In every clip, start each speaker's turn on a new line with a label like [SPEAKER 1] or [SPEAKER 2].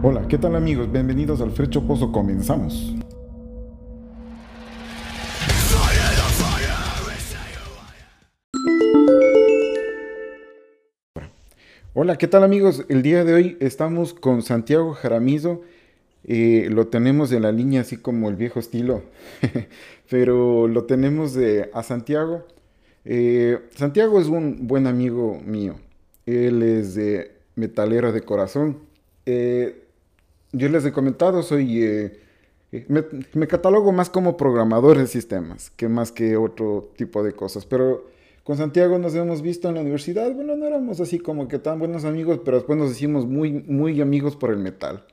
[SPEAKER 1] Hola, ¿qué tal amigos? Bienvenidos al Frecho Pozo, comenzamos. Hola, ¿qué tal amigos? El día de hoy estamos con Santiago Jaramizo. Eh, lo tenemos en la línea así como el viejo estilo, pero lo tenemos de, a Santiago. Eh, Santiago es un buen amigo mío. Él es de metalero de corazón. Eh, yo les he comentado, soy... Me, me, catalogo más como programador de sistemas que más que otro tipo de cosas, pero con Santiago nos hemos visto en la universidad. Bueno, no éramos así como que tan buenos amigos, pero después nos hicimos muy, muy amigos por el metal.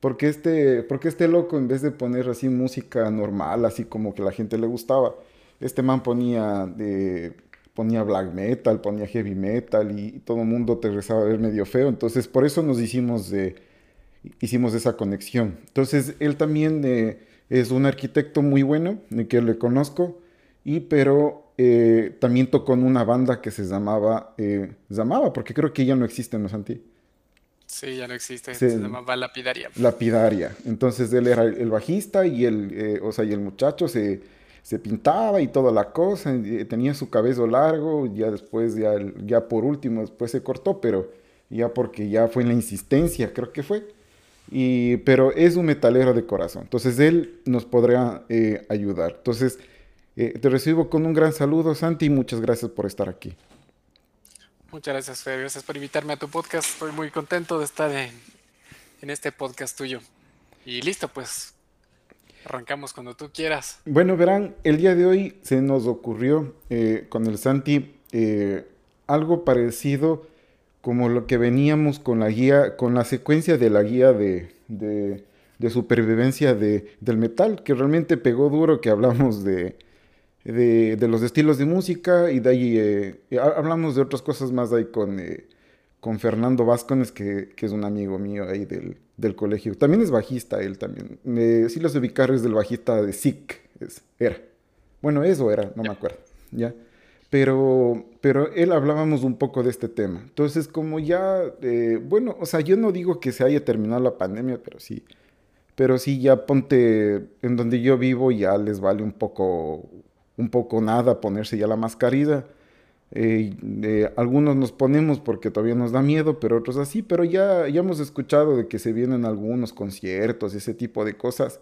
[SPEAKER 1] Porque este, porque este loco, en vez de poner así música normal, así como que la gente le gustaba, este man ponía, ponía black metal, ponía heavy metal y, todo el mundo te rezaba a ver medio feo. Entonces, por eso nos hicimos, de, hicimos esa conexión. Entonces, él también eh, es un arquitecto muy bueno, que le conozco, y pero eh, también tocó en una banda que se llamaba, eh, llamaba, porque creo que ya no existe, ¿no, Santi?
[SPEAKER 2] Sí, ya no existe, se, llamaba Lapidaria.
[SPEAKER 1] Lapidaria. Entonces él era el bajista y el, eh, o sea, y el muchacho se, se, pintaba y toda la cosa, tenía su cabello largo, ya después, ya, ya por último, después se cortó, pero ya porque ya fue en la insistencia, creo que fue. Y, pero es un metalero de corazón, entonces él nos podrá ayudar. Entonces, eh, te recibo con un gran saludo, Santi, y muchas gracias por estar aquí.
[SPEAKER 2] Muchas gracias, Fer. Gracias por invitarme a tu podcast. Estoy muy contento de estar en, este podcast tuyo. Y listo, pues arrancamos cuando tú quieras.
[SPEAKER 1] Bueno, verán, el día de hoy se nos ocurrió eh, con el Santi eh, algo parecido como lo que veníamos con la guía, con la secuencia de la guía de, de supervivencia de, del metal, que realmente pegó duro, que hablamos de, de, los estilos de música y de ahí eh, hablamos de otras cosas más ahí con, eh, con Fernando Vázquez, que, que, es un amigo mío ahí del, del colegio. También es bajista él también. sí los ubicar es del bajista de SIC, era. Bueno, eso era, no me acuerdo, ¿ya? Pero, pero él hablábamos un poco de este tema. Entonces, como ya, eh, bueno, o sea, yo no digo que se haya terminado la pandemia, pero sí, pero sí ya ponte en donde yo vivo ya les vale un poco un poco nada ponerse ya la mascarilla. Eh, eh, algunos nos ponemos porque todavía nos da miedo, pero otros así, pero ya, ya hemos escuchado de que se vienen algunos conciertos, ese tipo de cosas.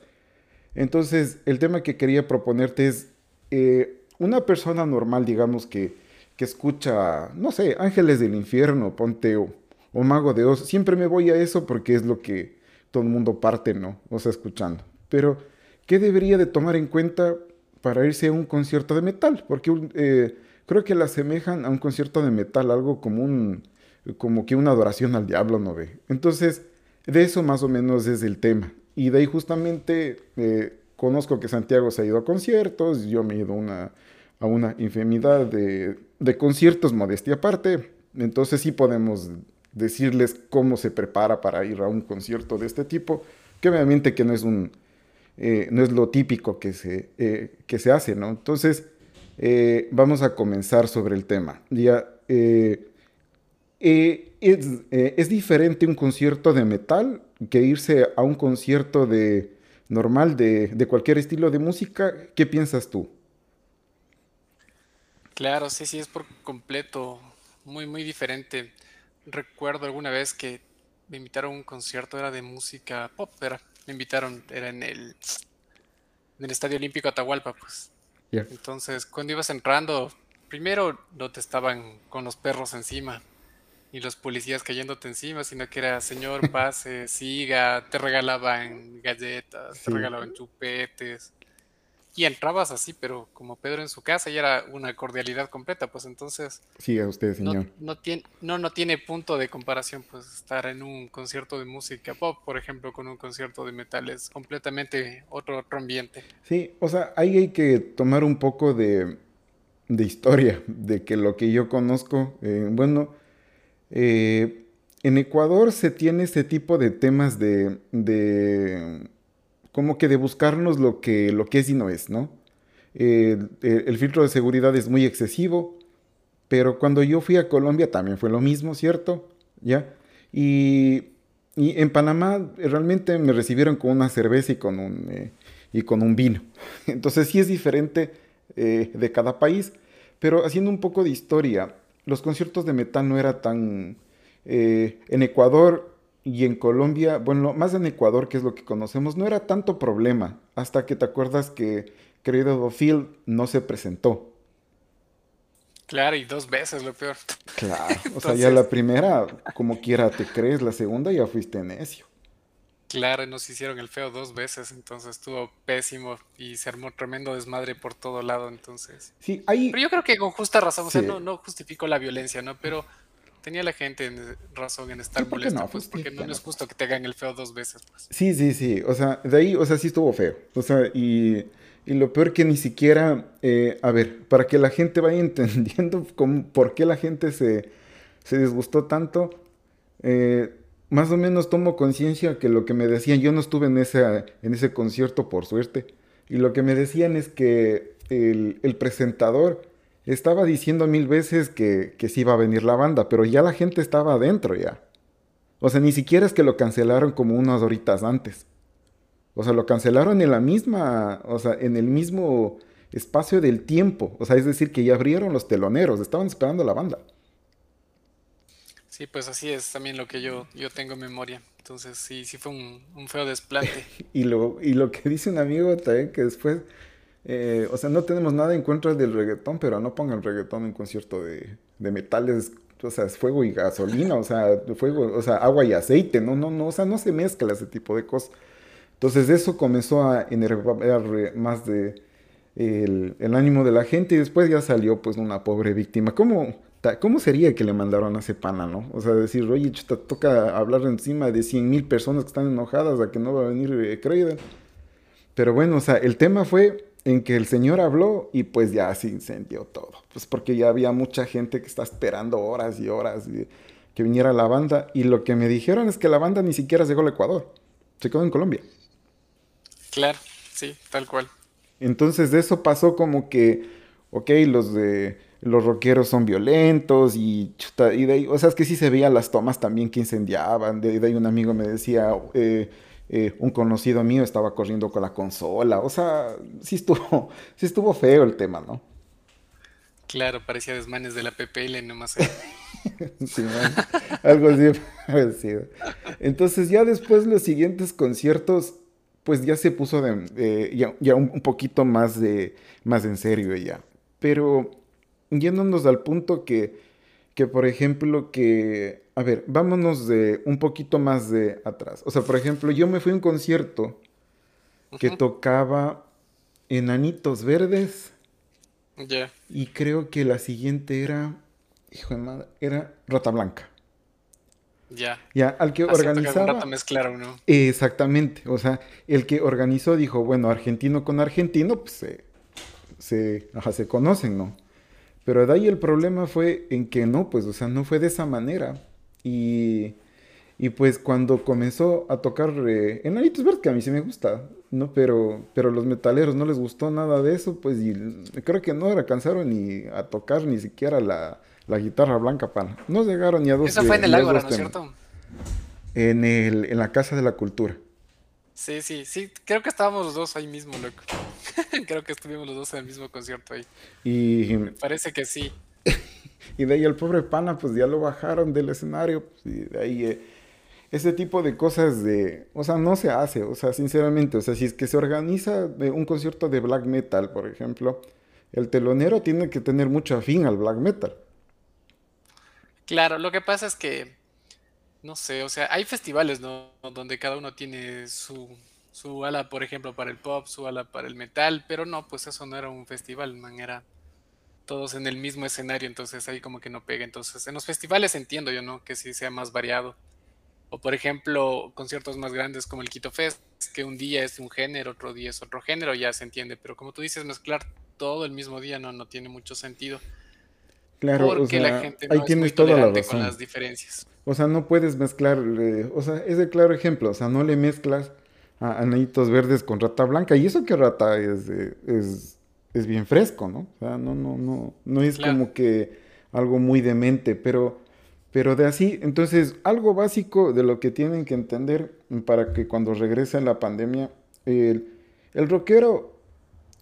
[SPEAKER 1] Entonces, el tema que quería proponerte es eh, una persona normal, digamos, que, que escucha, no sé, Ángeles del Infierno, Ponte o, Mago de Oz. Siempre me voy a eso porque es lo que todo el mundo parte, ¿no? O sea, escuchando. Pero, ¿qué debería de tomar en cuenta para irse a un concierto de metal, porque eh, creo que la asemejan a un concierto de metal, algo como un, como que una adoración al diablo, ¿no ve? Entonces, de eso más o menos es el tema. Y de ahí justamente eh, conozco que Santiago se ha ido a conciertos, yo me he ido a una infinidad de, conciertos, modestia aparte, entonces sí podemos decirles cómo se prepara para ir a un concierto de este tipo, que obviamente que no es un eh, no es lo típico que se, eh, que se hace, ¿no? Entonces, eh, vamos a comenzar sobre el tema. Ya, es, diferente un concierto de metal que irse a un concierto de normal de, de cualquier estilo de música. ¿Qué piensas tú?
[SPEAKER 2] Claro, sí, sí, es por completo muy, muy diferente. Recuerdo alguna vez que me invitaron a un concierto, era de música pop, era me invitaron, era en el, en el Estadio Olímpico Atahualpa, pues. Entonces, cuando ibas entrando, primero no te estaban con los perros encima, ni los policías cayéndote encima, sino que era, señor, pase, siga, te regalaban galletas, te regalaban chupetes y entrabas así, pero como Pedro en su casa y era una cordialidad completa, pues entonces...
[SPEAKER 1] Sí, a usted, señor.
[SPEAKER 2] No, tiene, no, no tiene punto de comparación, pues estar en un concierto de música pop, por ejemplo, con un concierto de metal, es completamente otro, otro ambiente.
[SPEAKER 1] Sí, o sea, ahí hay que tomar un poco de, de historia, de que lo que yo conozco, eh, bueno, eh, en Ecuador se tiene este tipo de temas de, de como que de buscarnos lo que, lo que es y no es, ¿no? el filtro de seguridad es muy excesivo, pero cuando yo fui a Colombia también fue lo mismo, ¿cierto? ¿Ya? Y, y en Panamá realmente me recibieron con una cerveza y con un, eh, y con un vino. Entonces sí es diferente eh, de cada país, pero haciendo un poco de historia, los conciertos de metal no era tan... Eh, en Ecuador y en Colombia, bueno, más en Ecuador, que es lo que conocemos, no era tanto problema, hasta que te acuerdas que querido Phil no se presentó.
[SPEAKER 2] Claro, y dos veces lo peor.
[SPEAKER 1] Claro, o sea, ya la primera, como quiera te crees, la segunda ya fuiste necio.
[SPEAKER 2] Claro, nos hicieron el feo dos veces, entonces estuvo pésimo y se armó tremendo desmadre por todo lado, entonces.
[SPEAKER 1] Sí, hay...
[SPEAKER 2] Pero yo creo que con justa razón, o sea, no, no justifico la violencia, ¿no? Pero tenía la gente razón en estar molesto, no, pues, porque no, es justo que te hagan el feo dos veces, pues.
[SPEAKER 1] Sí, sí, sí, o sea, de ahí, o sea, sí estuvo feo, o sea, y, y lo peor que ni siquiera, eh, a ver, para que la gente vaya entendiendo cómo, por qué la gente se, se disgustó tanto, eh, más o menos tomo conciencia que lo que me decían, yo no estuve en ese, en ese concierto por suerte, y lo que me decían es que el, el presentador estaba diciendo mil veces que, que sí iba a venir la banda, pero ya la gente estaba adentro ya. O sea, ni siquiera es que lo cancelaron como unas horitas antes. O sea, lo cancelaron en la misma, o sea, en el mismo espacio del tiempo. O sea, es decir, que ya abrieron los teloneros, estaban esperando la banda.
[SPEAKER 2] Sí, pues así es también lo que yo, yo tengo en memoria. Entonces sí, sí fue un, feo desplante.
[SPEAKER 1] y, lo, y lo que dice un amigo también, que después, eh, o sea, no tenemos nada en contra del reggaetón, pero no pongan reggaetón en concierto de, de metales, o sea, es fuego y gasolina, o sea, fuego, o sea, agua y aceite, no, no, no, o sea, no se mezcla ese tipo de cosas. Entonces eso comenzó a enervar más de el, el, ánimo de la gente y después ya salió pues una pobre víctima. ¿Cómo, ¿Cómo sería que le mandaron a ese pana, no? O sea, decir, oye, chuta, toca hablar encima de 100 mil personas que están enojadas a que no va a venir eh, Pero bueno, o sea, el tema fue en que el señor habló y pues ya se incendió todo. Pues porque ya había mucha gente que está esperando horas y horas que viniera la banda. Y lo que me dijeron es que la banda ni siquiera llegó al Ecuador. Se quedó en Colombia.
[SPEAKER 2] Claro, sí, tal cual.
[SPEAKER 1] Entonces de eso pasó como que, ok, los de los rockeros son violentos y, y de ahí, o sea, es que sí se veían las tomas también que incendiaban. De, ahí un amigo me decía, eh, eh, un conocido mío estaba corriendo con la consola. O sea, sí estuvo, sí estuvo feo el tema, ¿no?
[SPEAKER 2] Claro, parecía desmanes de la PPL nomás.
[SPEAKER 1] sí, algo así parecido. Entonces ya después los siguientes conciertos, pues ya se puso de, ya, ya un, un, poquito más de más en serio ya. Pero yéndonos al punto que, que, por ejemplo, que, a ver, vámonos de un poquito más de atrás. O sea, por ejemplo, yo me fui a un concierto que tocaba Enanitos Verdes.
[SPEAKER 2] Ya.
[SPEAKER 1] Y creo que la siguiente era, hijo de madre, era Rata Blanca.
[SPEAKER 2] Ya.
[SPEAKER 1] Ya, al que organizaba.
[SPEAKER 2] mezclaron, ¿no?
[SPEAKER 1] Exactamente. O sea, el que organizó dijo, bueno, argentino con argentino, pues se, se, se conocen, ¿no? Pero de ahí el problema fue en que no, pues, o sea, no fue de esa manera. Y, y pues cuando comenzó a tocar eh, Enanitos Verdes, que a mí sí me gusta, ¿no? Pero, pero los metaleros no les gustó nada de eso, pues, y creo que no alcanzaron ni a tocar ni siquiera la, la guitarra blanca para. No llegaron ni a dos.
[SPEAKER 2] Eso fue en el Ágora, ¿no es cierto?
[SPEAKER 1] En, el, en la Casa de la Cultura.
[SPEAKER 2] Sí, sí, sí, creo que estábamos los dos ahí mismo, loco. creo que estuvimos los dos en el mismo concierto ahí.
[SPEAKER 1] Y...
[SPEAKER 2] Me parece que sí.
[SPEAKER 1] y de ahí el pobre pana, pues ya lo bajaron del escenario. Pues, y de ahí eh, ese tipo de cosas de... O sea, no se hace, o sea, sinceramente. O sea, si es que se organiza un concierto de black metal, por ejemplo, el telonero tiene que tener mucho afín al black metal.
[SPEAKER 2] Claro, lo que pasa es que no sé, o sea, hay festivales, ¿no? Donde cada uno tiene su, su ala, por ejemplo, para el pop, su ala para el metal, pero no, pues eso no era un festival, man, era todos en el mismo escenario, entonces ahí como que no pega. Entonces, en los festivales entiendo yo, ¿no? Que sí sea más variado. O por ejemplo, conciertos más grandes como el Quito Fest, que un día es un género, otro día es otro género, ya se entiende, pero como tú dices, mezclar todo el mismo día no, no tiene mucho sentido.
[SPEAKER 1] Claro, porque la gente no ahí tienes toda la razón.
[SPEAKER 2] con las diferencias.
[SPEAKER 1] O sea, no puedes mezclar, o sea, es el claro ejemplo, o sea, no le mezclas a anillitos verdes con rata blanca. Y eso que rata es, es, es bien fresco, ¿no? O sea, no, no, no, no es como que algo muy demente, pero, Pero de así, entonces, algo básico de lo que tienen que entender para que cuando regrese la pandemia, el, el rockero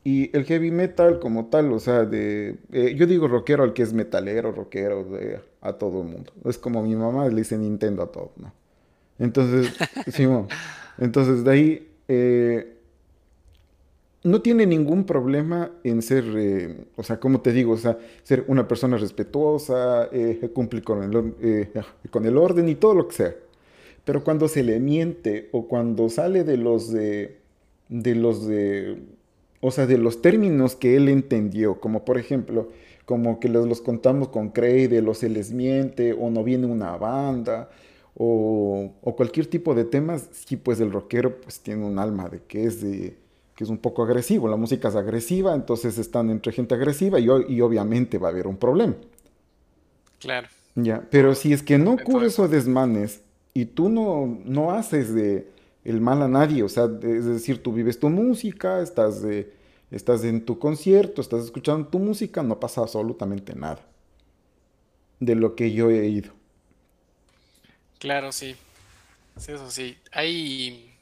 [SPEAKER 1] y el heavy metal como tal, o sea, de, eh, yo digo rockero al que es metalero, rockero, de, a todo el mundo. Es como mi mamá le dice Nintendo a todo, ¿no? Entonces, sí, entonces de ahí, eh, no tiene ningún problema en ser, eh, o sea, como te digo, o sea, ser una persona respetuosa, cumplir con el, con el orden y todo lo que sea. Pero cuando se le miente o cuando sale de los de, de los de, o sea, de los términos que él entendió, como por ejemplo, como que los, los contamos con Creide, o se les miente, o no viene una banda, o, o cualquier tipo de temas, sí, pues el rockero pues tiene un alma de que es de que es un poco agresivo, la música es agresiva, entonces están entre gente agresiva y, y obviamente va a haber un problema.
[SPEAKER 2] Claro.
[SPEAKER 1] Ya, pero si es que no ocurre o desmanes y tú no, no haces de el mal a nadie, o sea, es decir, tú vives tu música, estás, de, estás en tu concierto, estás escuchando tu música, no pasa absolutamente nada de lo que yo he ido.
[SPEAKER 2] Claro, sí. sí eso sí. Hay,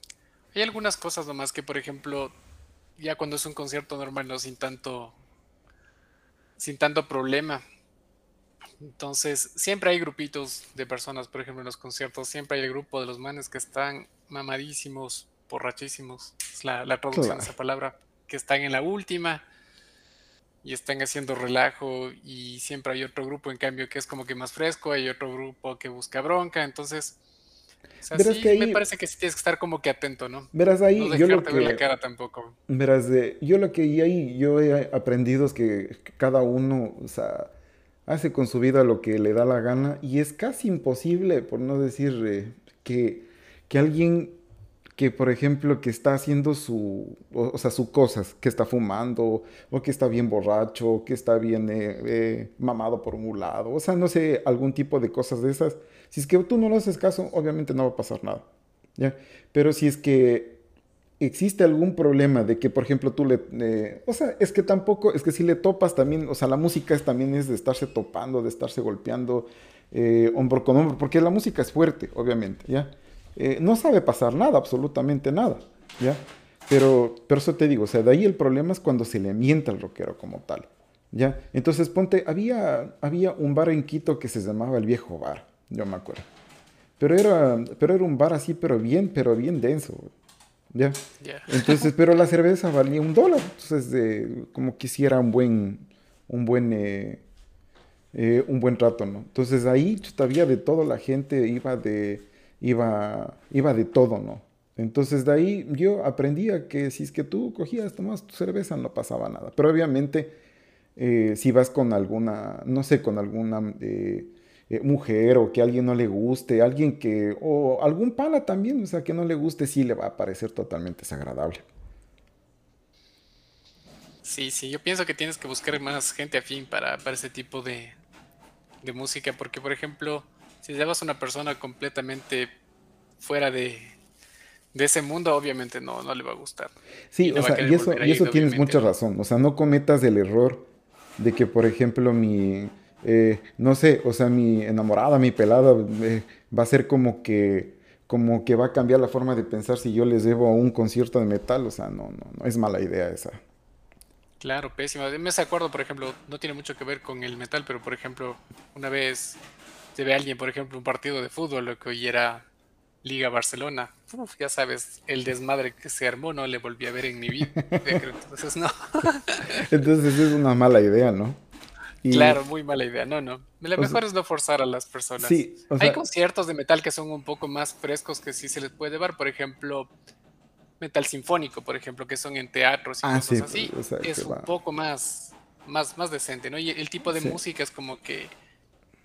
[SPEAKER 2] hay algunas cosas nomás que, por ejemplo, ya cuando es un concierto normal, no sin tanto, sin tanto problema. Entonces, siempre hay grupitos de personas, por ejemplo, en los conciertos, siempre hay el grupo de los manes que están mamadísimos, borrachísimos, es la, la traducción de esa palabra, que están en la última y están haciendo relajo y siempre hay otro grupo en cambio que es como que más fresco, hay otro grupo que busca bronca, entonces verás que ahí, me parece que sí tienes que estar como que atento, ¿no?
[SPEAKER 1] Verás ahí,
[SPEAKER 2] no
[SPEAKER 1] yo lo que...
[SPEAKER 2] la cara tampoco.
[SPEAKER 1] Verás, de, yo lo que ahí yo he aprendido es que cada uno, o sea, hace con su vida lo que le da la gana y es casi imposible, por no decir eh, que, que alguien que, por ejemplo, que está haciendo su, o, sea, sus cosas, que está fumando, o que está bien borracho, o que está bien eh, eh, mamado por un lado, o sea, no sé, algún tipo de cosas de esas, si es que tú no le haces caso, obviamente no va a pasar nada. ¿ya? Pero si es que existe algún problema de que, por ejemplo, tú le... o sea, es que tampoco, es que si le topas también, o sea, la música es, también es de estarse topando, de estarse golpeando eh, hombro con hombro, porque la música es fuerte, obviamente, ¿ya? Eh, no sabe pasar nada, absolutamente nada, ¿ya? Pero, pero eso te digo, o sea, de ahí el problema es cuando se le mienta al rockero como tal, ¿ya? Entonces, ponte, había, había un bar en Quito que se llamaba El Viejo Bar, yo me acuerdo. Pero era, pero era un bar así, pero bien, pero bien denso. ¿Ya? Entonces, pero la cerveza valía un dólar. Entonces, como quisiera un buen, un buen, eh, eh, un buen rato, ¿no? Entonces ahí había de todo, la gente iba de, iba, iba de todo, ¿no? Entonces de ahí yo aprendía que si es que tú cogías, tomabas tu cerveza, no pasaba nada. Pero obviamente, eh, si vas con alguna, no sé, con alguna eh, mujer o que a alguien no le guste, alguien que, o algún pana también, o sea, que no le guste, sí le va a parecer totalmente desagradable.
[SPEAKER 2] Sí, sí, yo pienso que tienes que buscar más gente afín para, para ese tipo de, de música, porque por ejemplo, si llevas a una persona completamente fuera de, de ese mundo, obviamente no, no le va a gustar.
[SPEAKER 1] Sí, o sea, y eso, y eso tienes mucha razón. O sea, no cometas el error de que, por ejemplo, mi, eh, no sé, o sea, mi enamorada, mi pelada, eh, va a ser como que, como que va a cambiar la forma de pensar si yo les debo a un concierto de metal, o sea, no, no, no es mala idea esa.
[SPEAKER 2] Claro, pésima. Me acuerdo, por ejemplo, no tiene mucho que ver con el metal, pero por ejemplo, una vez se ve a alguien, por ejemplo, un partido de fútbol, lo que hoy era Liga Barcelona. ya sabes, el desmadre que se armó no le volví a ver en mi vida. Entonces, no.
[SPEAKER 1] Entonces es una mala idea, ¿no?
[SPEAKER 2] Claro, muy mala idea. No, no. Lo mejor es no forzar a las personas. Sí, Hay conciertos de metal que son un poco más frescos que sí se les puede llevar. Por ejemplo, metal sinfónico, por ejemplo, que son en teatros y ah, cosas así. Pues, es un poco más, más, más decente, ¿no? Y el tipo de música es como que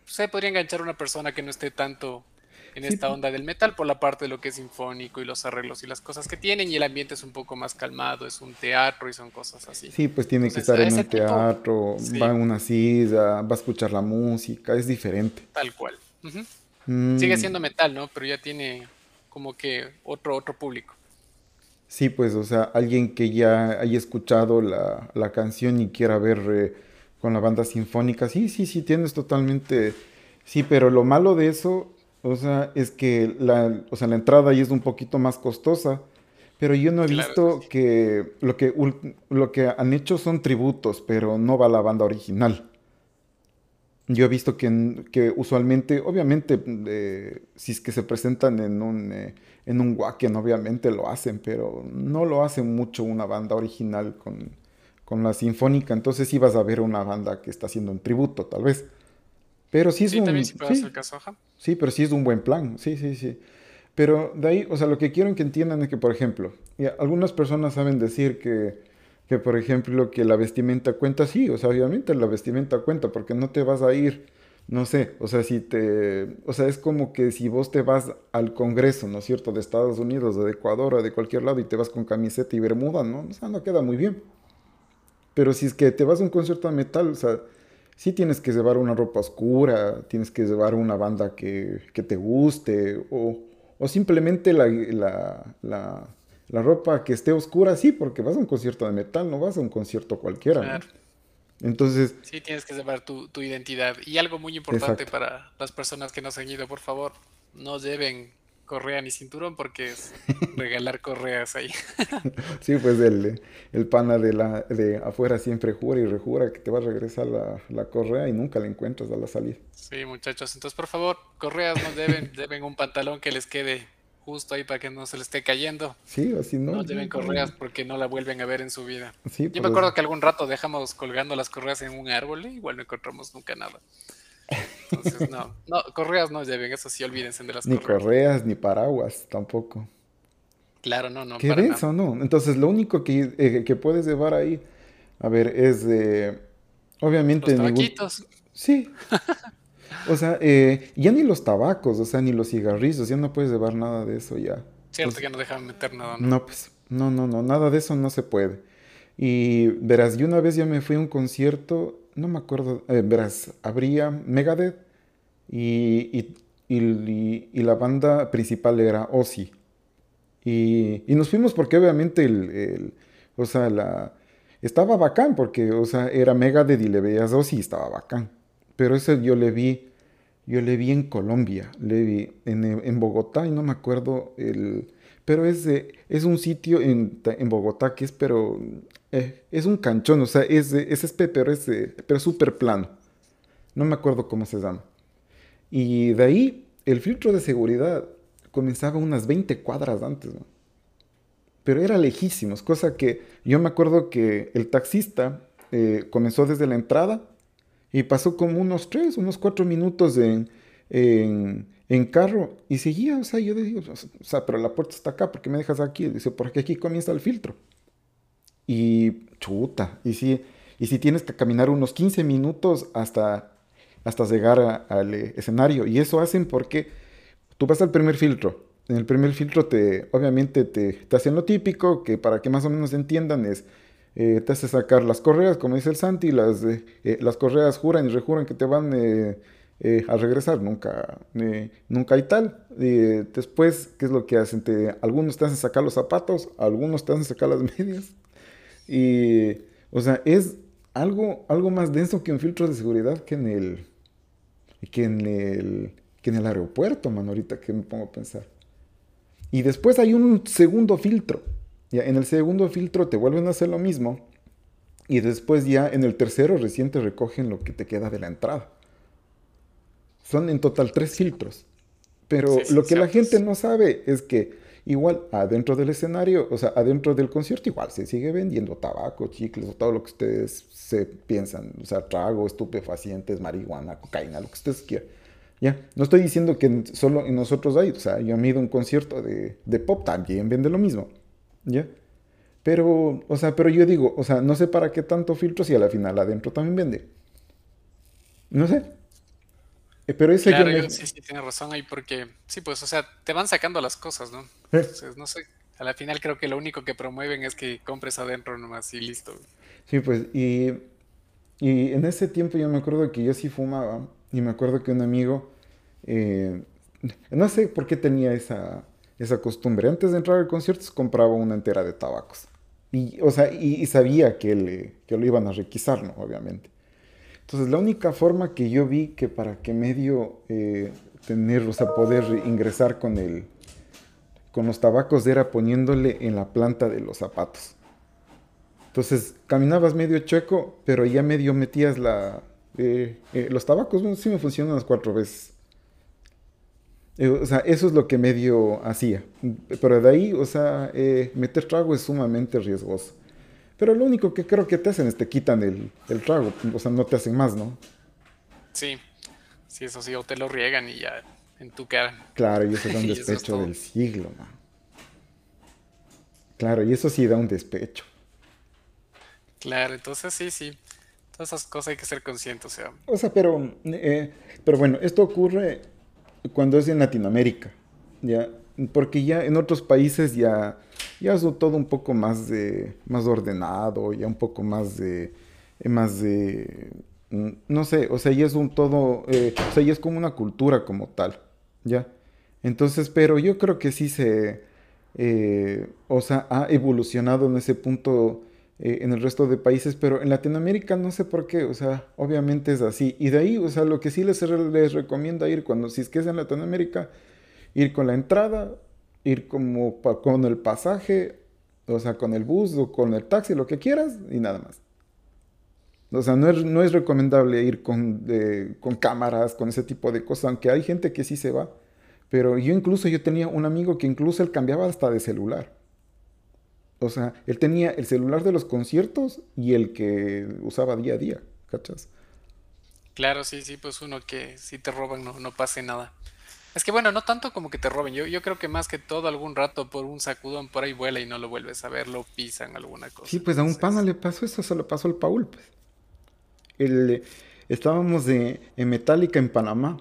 [SPEAKER 2] se podría enganchar a una persona que no esté tanto en esta onda del metal por la parte de lo que es sinfónico y los arreglos y las cosas que tienen y el ambiente es un poco más calmado, es un teatro y son cosas así.
[SPEAKER 1] Sí, pues tiene que estar en un teatro, va en una silla, va a escuchar la música, es diferente.
[SPEAKER 2] Tal cual. Mm. Sigue siendo metal, ¿no? Pero ya tiene como que otro, otro público.
[SPEAKER 1] Sí, pues, o sea, alguien que ya haya escuchado la, la canción y quiera ver eh, con la banda sinfónica, sí, sí, sí, tienes totalmente Sí, pero lo malo de eso, o sea, es que la, o sea, la entrada ahí es un poquito más costosa. Pero yo no he visto que lo, que lo que han hecho son tributos, pero no va la banda original. Yo he visto que, que usualmente, obviamente, eh, si es que se presentan en un, eh, en un Wacken, obviamente lo hacen, pero no lo hace mucho una banda original con, con la sinfónica. Entonces sí vas a ver una banda que está haciendo un tributo, tal vez. Pero sí es un... sí, pero sí es un buen plan. Sí, sí, sí. Pero de ahí, o sea, lo que quiero que entiendan es que, por ejemplo, algunas personas saben decir que, que, por ejemplo, que la vestimenta cuenta, sí, o sea, obviamente la vestimenta cuenta, porque no te vas a ir, no sé, o sea, si te, o sea, es como que si vos te vas al Congreso, ¿no es cierto?, de Estados Unidos, o de Ecuador, o de cualquier lado, y te vas con camiseta y bermuda, ¿no? O sea, no queda muy bien. Pero si es que te vas a un concierto de metal, o sea, sí tienes que llevar una ropa oscura, tienes que llevar una banda que, que te guste, o o simplemente la, la, ropa que esté oscura, sí, porque vas a un concierto de metal, no vas a un concierto cualquiera. Claro. Entonces...
[SPEAKER 2] Sí, tienes que llevar tu, identidad. Y algo muy importante para las personas que nos han ido, por favor, no lleven correa ni cinturón porque es regalar correas ahí.
[SPEAKER 1] sí, pues el, el pana de, la, de afuera siempre jura y rejura que te va a regresar la, la, correa y nunca la encuentras a la salida.
[SPEAKER 2] Sí, muchachos, entonces por favor, correas no deben, deben un pantalón que les quede justo ahí para que no se le esté cayendo.
[SPEAKER 1] Sí, así no.
[SPEAKER 2] No deben correas porque no la vuelven a ver en su vida. Sí, Yo me acuerdo que algún rato dejamos colgando las correas en un árbol y igual no encontramos nunca nada. Entonces, no, no, correas no lleven, eso sí, olvídense de las
[SPEAKER 1] ni correas. Ni correas, ni paraguas tampoco.
[SPEAKER 2] Claro, no, no.
[SPEAKER 1] Qué denso, ¿no? Entonces, lo único que, eh, que, puedes llevar ahí, a ver, es de. obviamente.
[SPEAKER 2] Los tabaquitos.
[SPEAKER 1] Sí. o sea, eh, ya ni los tabacos, o sea, ni los cigarrillos, ya no puedes llevar nada de eso ya.
[SPEAKER 2] Cierto que no dejan meter nada, ¿no?
[SPEAKER 1] No, pues, no, no, no, nada de eso no se puede. Y verás, yo una vez ya me fui a un concierto no me acuerdo, eh, verás, habría Megadeth y, y, la banda principal era Ozzy. Y, nos fuimos porque obviamente el, o sea, la, estaba bacán porque, o sea, era Megadeth y le veías Ozzy y estaba bacán. Pero ese yo le vi, yo le vi en Colombia, le vi en, en Bogotá y no me acuerdo el... Pero es, es un sitio en, en Bogotá que es, pero eh, es un canchón, o sea, es, es este, pero es pero súper plano. No me acuerdo cómo se llama. Y de ahí, el filtro de seguridad comenzaba unas 20 cuadras antes, Pero era lejísimos, cosa que yo me acuerdo que el taxista eh, comenzó desde la entrada y pasó como unos 3, unos 4 minutos en, en, carro y seguía, o sea, yo digo, o sea, pero la puerta está acá, ¿por qué me dejas aquí? Dice, porque aquí comienza el filtro. Y chuta, y si, y si tienes que caminar unos 15 minutos hasta, hasta llegar al eh, escenario. Y eso hacen porque tú vas al primer filtro. En el primer filtro te, obviamente te, te hacen lo típico, que para que más o menos entiendan es, eh, te hace sacar las correas, como dice el Santi, las, eh, las correas juran y rejuran que te van a regresar, nunca, nunca hay tal. después, ¿qué es lo que hacen? Te, algunos te hacen sacar los zapatos, algunos te hacen sacar las medias. Y, o sea, es algo, algo más denso que un filtro de seguridad que en el, que en el, que en el aeropuerto, man, ahorita que me pongo a pensar. Y después hay un segundo filtro. Ya, en el segundo filtro te vuelven a hacer lo mismo. Y después ya en el tercero recién te recogen lo que te queda de la entrada. Son en total tres filtros. Pero lo que la gente no sabe es que Igual, adentro del escenario, o sea, adentro del concierto, igual se sigue vendiendo tabaco, chicles o todo lo que ustedes se piensan, o sea, trago, estupefacientes, marihuana, cocaína, lo que ustedes quieran. Ya, no estoy diciendo que solo en nosotros hay, o sea, yo he ido a un concierto de, de pop, también vende lo mismo, ¿ya? Pero, o sea, pero yo digo, o sea, no sé para qué tanto filtro si a la final adentro también vende. No sé,
[SPEAKER 2] pero ese claro, sí, sí, tienes razón ahí porque, sí, pues, o sea, te van sacando las cosas, ¿no? Entonces, no sé, a la final creo que lo único que promueven es que compres adentro nomás y listo.
[SPEAKER 1] Sí, pues, y, y en ese tiempo yo me acuerdo que yo sí fumaba y me acuerdo que un amigo, eh, no sé por qué tenía esa, esa costumbre, antes de entrar al concierto compraba una entera de tabacos. Y, o sea, y, sabía que, le, que lo iban a requisar, ¿no? Obviamente. Entonces, la única forma que yo vi que para que medio eh, tener, o sea, poder ingresar con el, con los tabacos era poniéndole en la planta de los zapatos. Entonces, caminabas medio chueco, pero ya medio metías la, eh, eh, los tabacos, bueno, sí me funcionan las cuatro veces. Eh, o sea, eso es lo que medio hacía. Pero de ahí, o sea, meter trago es sumamente riesgoso. Pero lo único que creo que te hacen es te quitan el, trago. O sea, no te hacen más, ¿no?
[SPEAKER 2] Sí, sí, eso sí, o te lo riegan y ya en tu cara.
[SPEAKER 1] Claro, y eso da un despecho del siglo, man. Claro, y eso sí da un despecho.
[SPEAKER 2] Claro, entonces sí, sí. Todas esas cosas hay que ser conscientes, o sea.
[SPEAKER 1] O sea, pero, eh, pero bueno, esto ocurre cuando es en Latinoamérica, ¿ya? Porque ya en otros países ya, ya es todo un poco más, de, más ordenado, ya un poco más de, más de, mm, no sé, o sea, ya es un todo, eh, o sea, ya es como una cultura como tal, ¿ya? Entonces, pero yo creo que sí se, eh, o sea, ha evolucionado en ese punto eh, en el resto de países, pero en Latinoamérica no sé por qué, o sea, obviamente es así. Y de ahí, o sea, lo que sí les, les recomiendo ir cuando, si es que es en Latinoamérica, ir con la entrada, ir como con el pasaje, o sea, con el bus o con el taxi, lo que quieras, y nada más. O sea, no es, no es recomendable ir con, con cámaras, con ese tipo de cosas, aunque hay gente que sí se va. Pero yo incluso, yo tenía un amigo que incluso él cambiaba hasta de celular. O sea, él tenía el celular de los conciertos y el que usaba día a día, ¿cachas?
[SPEAKER 2] Claro, sí, sí, pues uno que si te roban no, no pase nada. Es que bueno, no tanto como que te roben. Yo, yo creo que más que todo algún rato por un sacudón por ahí vuela y no lo vuelves a ver, lo pisan alguna cosa.
[SPEAKER 1] Sí, pues a un pana le pasó eso, se lo pasó al Paul, pues. El, estábamos de, en Metallica en Panamá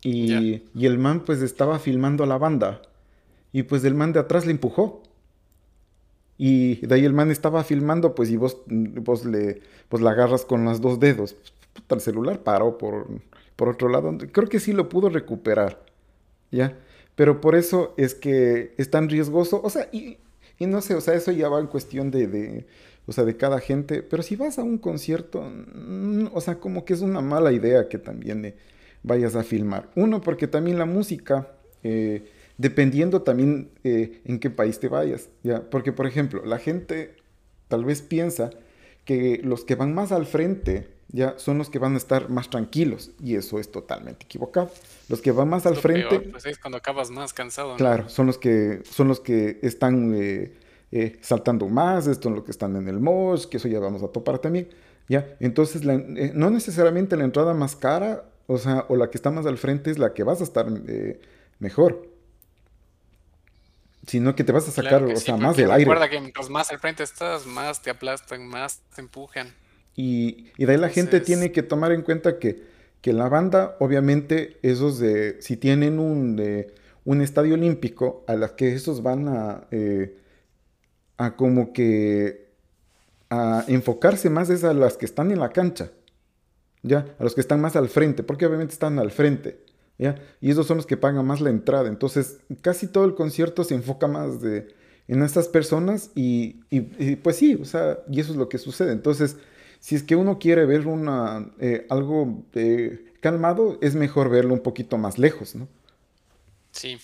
[SPEAKER 1] y, y el man pues estaba filmando a la banda y pues el man de atrás le empujó. Y de ahí el man estaba filmando, pues, y vos, vos le, pues, la agarras con los dos dedos. Puta, el celular paró por, por otro lado. Creo que sí lo pudo recuperar, ¿ya? Pero por eso es que es tan riesgoso. O sea, y, y no sé, o sea, eso ya va en cuestión de, o sea, de cada gente. Pero si vas a un concierto, mm, o sea, como que es una mala idea que también vayas a filmar. Uno, porque también la música... Eh, dependiendo también eh, en qué país te vayas, ¿ya? Porque, por ejemplo, la gente tal vez piensa que los que van más al frente, ya, son los que van a estar más tranquilos, y eso es totalmente equivocado. Los que van más al frente...
[SPEAKER 2] pues es cuando acabas más cansado.
[SPEAKER 1] Claro, son los que, son los que están eh, eh, saltando más, esto es lo que están en el mosh, que eso ya vamos a topar también, ¿ya? Entonces, no necesariamente la entrada más cara, o sea, o la que está más al frente es la que vas a estar mejor sino que te vas a sacar, o sea, más del aire.
[SPEAKER 2] Recuerda que mientras más al frente estás, más te aplastan, más te empujan.
[SPEAKER 1] Y, y de ahí la gente tiene que tomar en cuenta que, que la banda, obviamente, esos de, si tienen un, de, un estadio olímpico, a las que esos van a, eh, a como que, a enfocarse más es a las que están en la cancha, ya, a los que están más al frente, porque obviamente están al frente. Y esos son los que pagan más la entrada. Entonces, casi todo el concierto se enfoca más de, en estas personas y, pues sí, o sea, y eso es lo que sucede. Entonces, si es que uno quiere ver una, eh, algo eh, calmado, es mejor verlo un poquito más lejos, ¿no?
[SPEAKER 2] Sí.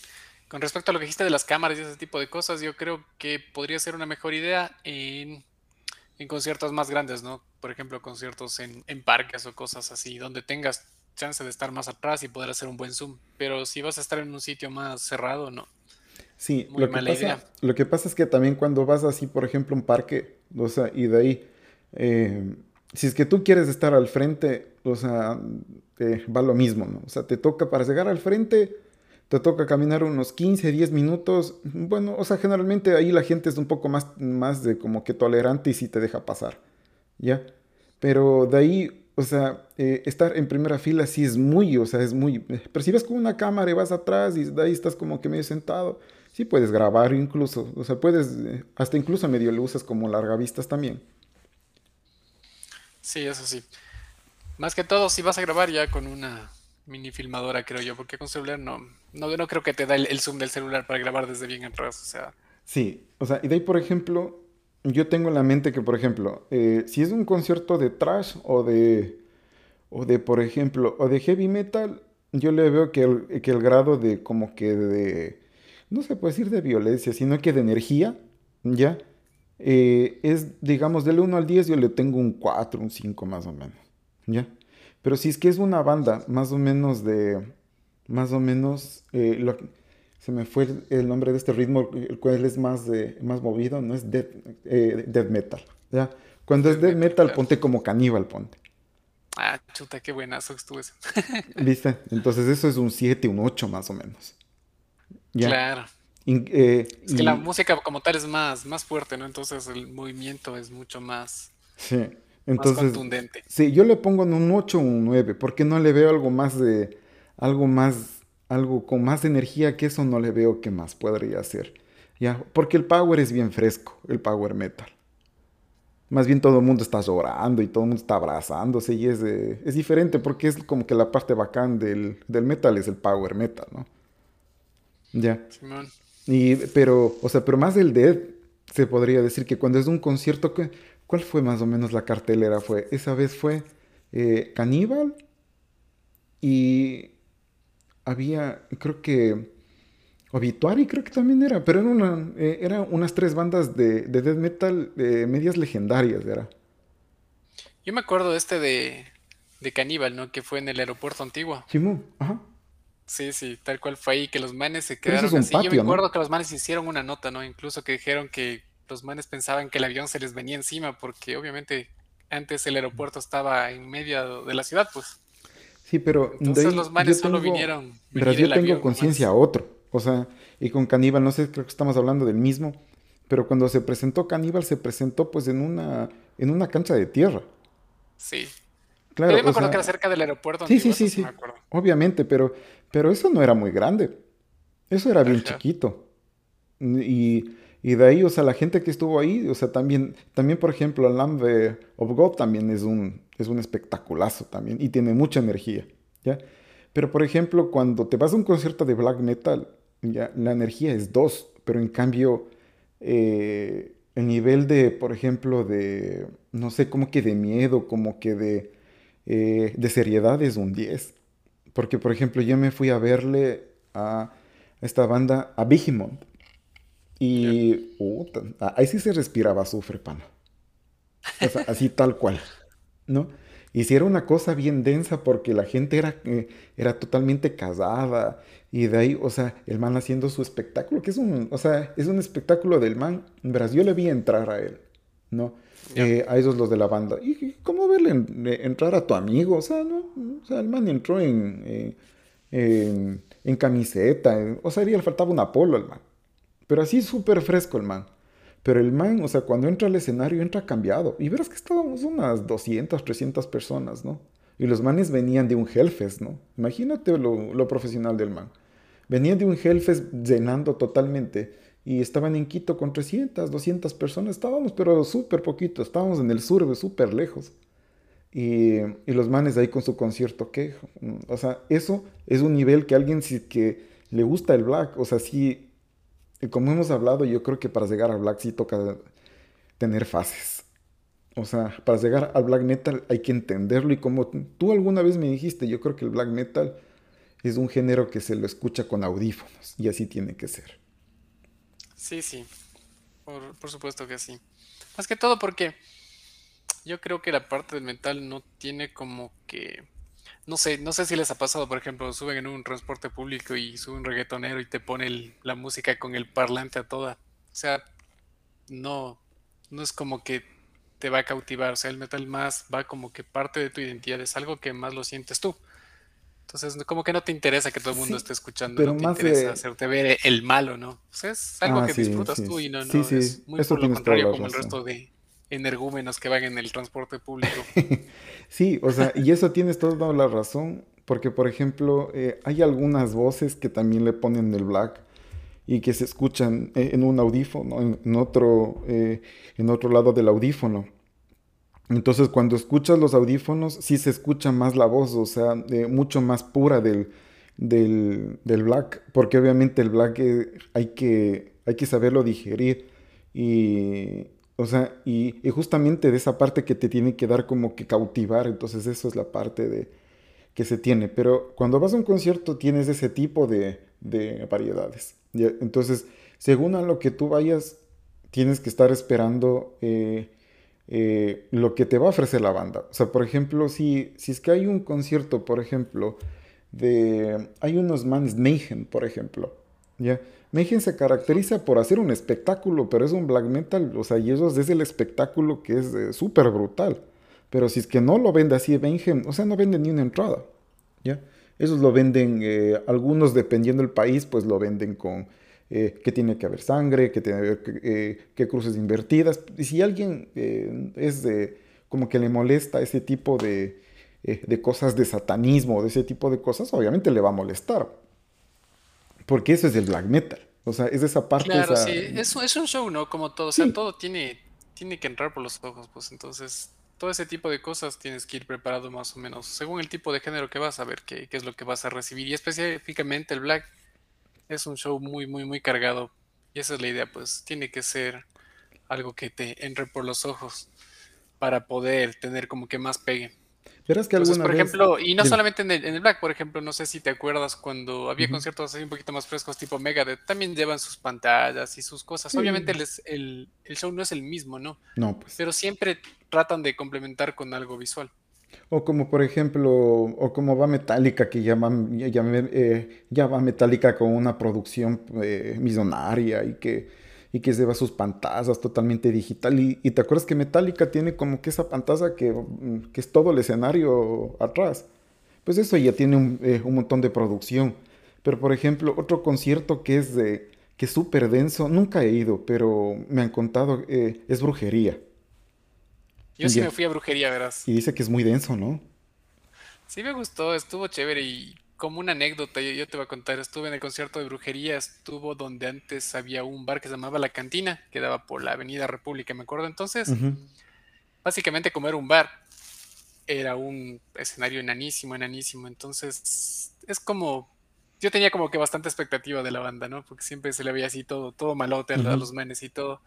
[SPEAKER 2] Con respecto a lo que dijiste de las cámaras y ese tipo de cosas, yo creo que podría ser una mejor idea en, conciertos más grandes, ¿no? Por ejemplo, conciertos en, en parques o cosas así, donde tengas chance de estar más atrás y poder hacer un buen zoom. Pero si vas a estar en un sitio más cerrado, no.
[SPEAKER 1] Sí, lo, que pasa, lo que pasa es que también cuando vas así, por ejemplo, un parque, o sea, y de ahí, eh, si es que tú quieres estar al frente, o sea, va lo mismo, ¿no? O sea, te toca para llegar al frente, te toca caminar unos 15, 10 minutos. Bueno, o sea, generalmente ahí la gente es un poco más, más de como que tolerante y sí te deja pasar, ¿ya? Pero de ahí o sea, eh, estar en primera fila sí es muy, o sea, es muy... Si vas con una cámara y vas atrás y de ahí estás como que medio sentado, sí puedes grabar incluso, o sea, puedes, eh, hasta incluso medio lo usas como largavistas también.
[SPEAKER 2] Sí, eso sí. Más que todo, si vas a grabar ya con una mini filmadora, creo yo, porque con celular no, no, no creo que te da el, zoom del celular para grabar desde bien atrás, o sea...
[SPEAKER 1] Sí, o sea, y de ahí, por ejemplo, yo tengo en la mente que, por ejemplo, eh, si es un concierto de trash o de, o de, por ejemplo, o de heavy metal, yo le veo que el, que el grado de como que de, no se puede decir de violencia, sino que de energía, ¿ya? Eh, es, digamos, del 1 al 10 yo le tengo un 4, un 5 más o menos, ¿ya? Pero si es que es una banda más o menos de, más o menos, eh, lo, se me fue el, nombre de este ritmo, el cual es más, de, más movido, no es death, eh, death metal, ¿ya? Cuando es death metal, ponte como caníbal, ponte.
[SPEAKER 2] Ah, chuta, qué buenazo estuvo eso.
[SPEAKER 1] ¿Viste? Entonces eso es un 7, un 8 más o menos.
[SPEAKER 2] ¿Ya? Claro. Eh, es que la música como tal es más, más fuerte, ¿no? Entonces el movimiento es mucho más,
[SPEAKER 1] sí. Entonces, más contundente. Sí, yo le pongo en un 8 o un 9, porque no le veo algo más de, algo más, algo con más energía que eso no le veo que más podría hacer. ¿Ya? Porque el power es bien fresco, el power metal. Más bien todo el mundo está llorando y todo el mundo está abrazándose y es, es diferente porque es como que la parte bacán del, del metal es el power metal, ¿no? Ya. Y, pero, o sea, pero más del Dead, se podría decir que cuando es un concierto, ¿cuál fue más o menos la cartelera? Fue, esa vez fue eh, Caníbal y había, creo que Obituary creo que también era, pero eran una, eh, era unas tres bandas de, de death metal eh, medias legendarias, era.
[SPEAKER 2] Yo me acuerdo de este de, de Caníbal, ¿no? Que fue en el aeropuerto antiguo.
[SPEAKER 1] ajá.
[SPEAKER 2] Sí, sí, tal cual fue ahí, que los manes se quedaron así. Yo me acuerdo que los manes hicieron una nota, ¿no? Incluso que dijeron que los manes pensaban que el avión se les venía encima, porque obviamente antes el aeropuerto estaba en medio de la ciudad, pues.
[SPEAKER 1] Sí, pero.
[SPEAKER 2] Entonces los manes solo vinieron.
[SPEAKER 1] Pero yo tengo conciencia otro. O sea, y con Caníbal, no sé, creo que estamos hablando del mismo. Pero cuando se presentó Caníbal, se presentó pues en una, en una cancha de tierra.
[SPEAKER 2] Sí. Claro, yo me acuerdo que era cerca del aeropuerto.
[SPEAKER 1] Sí, sí, sí, sí. Obviamente, pero, pero eso no era muy grande. Eso era bien chiquito. Y, de ahí, o sea, la gente que estuvo ahí, o sea, también, también por ejemplo, el Lamb of God también es un, es un espectaculazo también y tiene mucha energía, ¿ya? Pero por ejemplo, cuando te vas a un concierto de black metal, ya, la energía es dos, pero en cambio, eh, el nivel de, por ejemplo, de, no sé, como que de miedo, como que de eh, de seriedad es un 10. Porque, por ejemplo, yo me fui a verle a esta banda, a Behemoth. Y ahí sí se respiraba azufre, pana. O sea, así tal cual, ¿no? Y si era una cosa bien densa porque la gente era, eh, era totalmente casada. Y de ahí, o sea, el man haciendo su espectáculo, que es un, o sea, es un espectáculo del man. Verás, yo le vi entrar a él, ¿no? Eh, a esos los de la banda. ¿Y cómo verle entrar a tu amigo? O sea, ¿no? O sea, el man entró en, en, camiseta. o sea, le faltaba un apolo al man. Pero así súper fresco el man. Pero el man, o sea, cuando entra al escenario, entra cambiado. Y verás que estábamos unas 200, 300 personas, ¿no? Y los manes venían de un Hellfest, ¿no? Imagínate lo, lo profesional del man. Venían de un Hellfest llenando totalmente y estaban en Quito con 300, 200 personas, estábamos pero súper poquito, estábamos en el sur, súper lejos. Y, y, los manes ahí con su concierto, ¿qué? O sea, eso es un nivel que alguien si que le gusta el black, o sea, sí, como hemos hablado, yo creo que para llegar al black sí toca tener fases. O sea, para llegar al black metal hay que entenderlo y como tú alguna vez me dijiste, yo creo que el black metal es un género que se lo escucha con audífonos y así tiene que ser.
[SPEAKER 2] Sí, sí, por, supuesto que sí. Más que todo porque yo creo que la parte del mental no tiene como que... No sé, no sé si les ha pasado, por ejemplo, suben en un transporte público y sube un reggaetonero y te pone la música con el parlante a toda. O sea, no, no es como que te va a cautivar. O sea, el metal más va como que parte de tu identidad, es algo que más lo sientes tú. Entonces, como que no te interesa que todo el mundo esté escuchando, pero no te interesa hacerte ver el malo, ¿no? Sea, es algo ah, que disfrutas tú y no, no es muy por lo contrario como el resto de energúmenos que van en el transporte público.
[SPEAKER 1] sí, o sea, y eso tienes toda la razón, porque por ejemplo, eh, hay algunas voces que también le ponen el black y que se escuchan eh, en un audífono, en, otro, eh, en otro lado del audífono. Entonces cuando escuchas los audífonos sí se escucha más la voz, o sea, mucho más pura del, del, black, porque obviamente el black eh, hay, que, hay que saberlo digerir y, O sea, y, justamente de esa parte que te tiene que dar como que cautivar, entonces eso es la parte de que se tiene. Pero cuando vas a un concierto tienes ese tipo de, variedades. Entonces, según a lo que tú vayas, tienes que estar esperando eh, eh, lo que te va a ofrecer la banda. O sea, por ejemplo, si, si es que hay un concierto, por ejemplo, de... Hay unos manes, Mayhem, por ejemplo. ¿ya? Mayhem se caracteriza por hacer un espectáculo, pero es un black metal, o sea, y eso es el espectáculo que es eh, súper brutal. Pero si es que no lo vende así Mayhem, o sea, no vende ni una entrada, ¿ya? Esos lo venden, eh, algunos dependiendo del país, pues lo venden con eh, que tiene que haber sangre, que tiene que haber que cruces invertidas. Y si alguien es de, como que le molesta ese tipo de, de cosas de satanismo, de ese tipo de cosas, obviamente le va a molestar. Porque eso es el black metal. O sea, es esa parte.
[SPEAKER 2] Claro, sí. Es, es, un show, ¿no? Como todo. O sea, todo tiene, tiene que entrar por los ojos, pues entonces. Todo ese tipo de cosas tienes que ir preparado más o menos, según el tipo de género que vas a ver, qué, qué es lo que vas a recibir. Y específicamente el black es un show muy, muy, muy cargado. Y esa es la idea, pues tiene que ser algo que te entre por los ojos para poder tener como que más pegue
[SPEAKER 1] que
[SPEAKER 2] por ejemplo, y no solamente en el, Black, por ejemplo, no sé si te acuerdas cuando había conciertos así un poquito más frescos tipo Megadeth, también llevan sus pantallas y sus cosas. Obviamente el, show no es el mismo, ¿no?
[SPEAKER 1] No, pues.
[SPEAKER 2] Pero siempre tratan de complementar con algo visual.
[SPEAKER 1] O como por ejemplo, o como va Metallica, que ya, eh, ya va Metallica con una producción eh, millonaria y que y que lleva sus pantallas totalmente digital. Y, te acuerdas que Metallica tiene como que esa pantalla que, mm, que es todo el escenario atrás. Pues eso ya tiene un, eh, un, montón de producción. Pero por ejemplo, otro concierto que es de que súper denso, nunca he ido, pero me han contado, eh, es brujería.
[SPEAKER 2] Yo sí me fui a brujería, verás.
[SPEAKER 1] Y dice que es muy denso, ¿no?
[SPEAKER 2] Sí me gustó, estuvo chévere y como una anécdota, yo, te voy a contar, estuve en el concierto de brujería, estuvo donde antes había un bar que se llamaba La Cantina, que daba por la Avenida República, me acuerdo. Entonces, básicamente como era un bar, era un escenario enanísimo, enanísimo. Entonces, es como, yo tenía como que bastante expectativa de la banda, ¿no? Porque siempre se le veía así todo, todo malote a los manes y todo.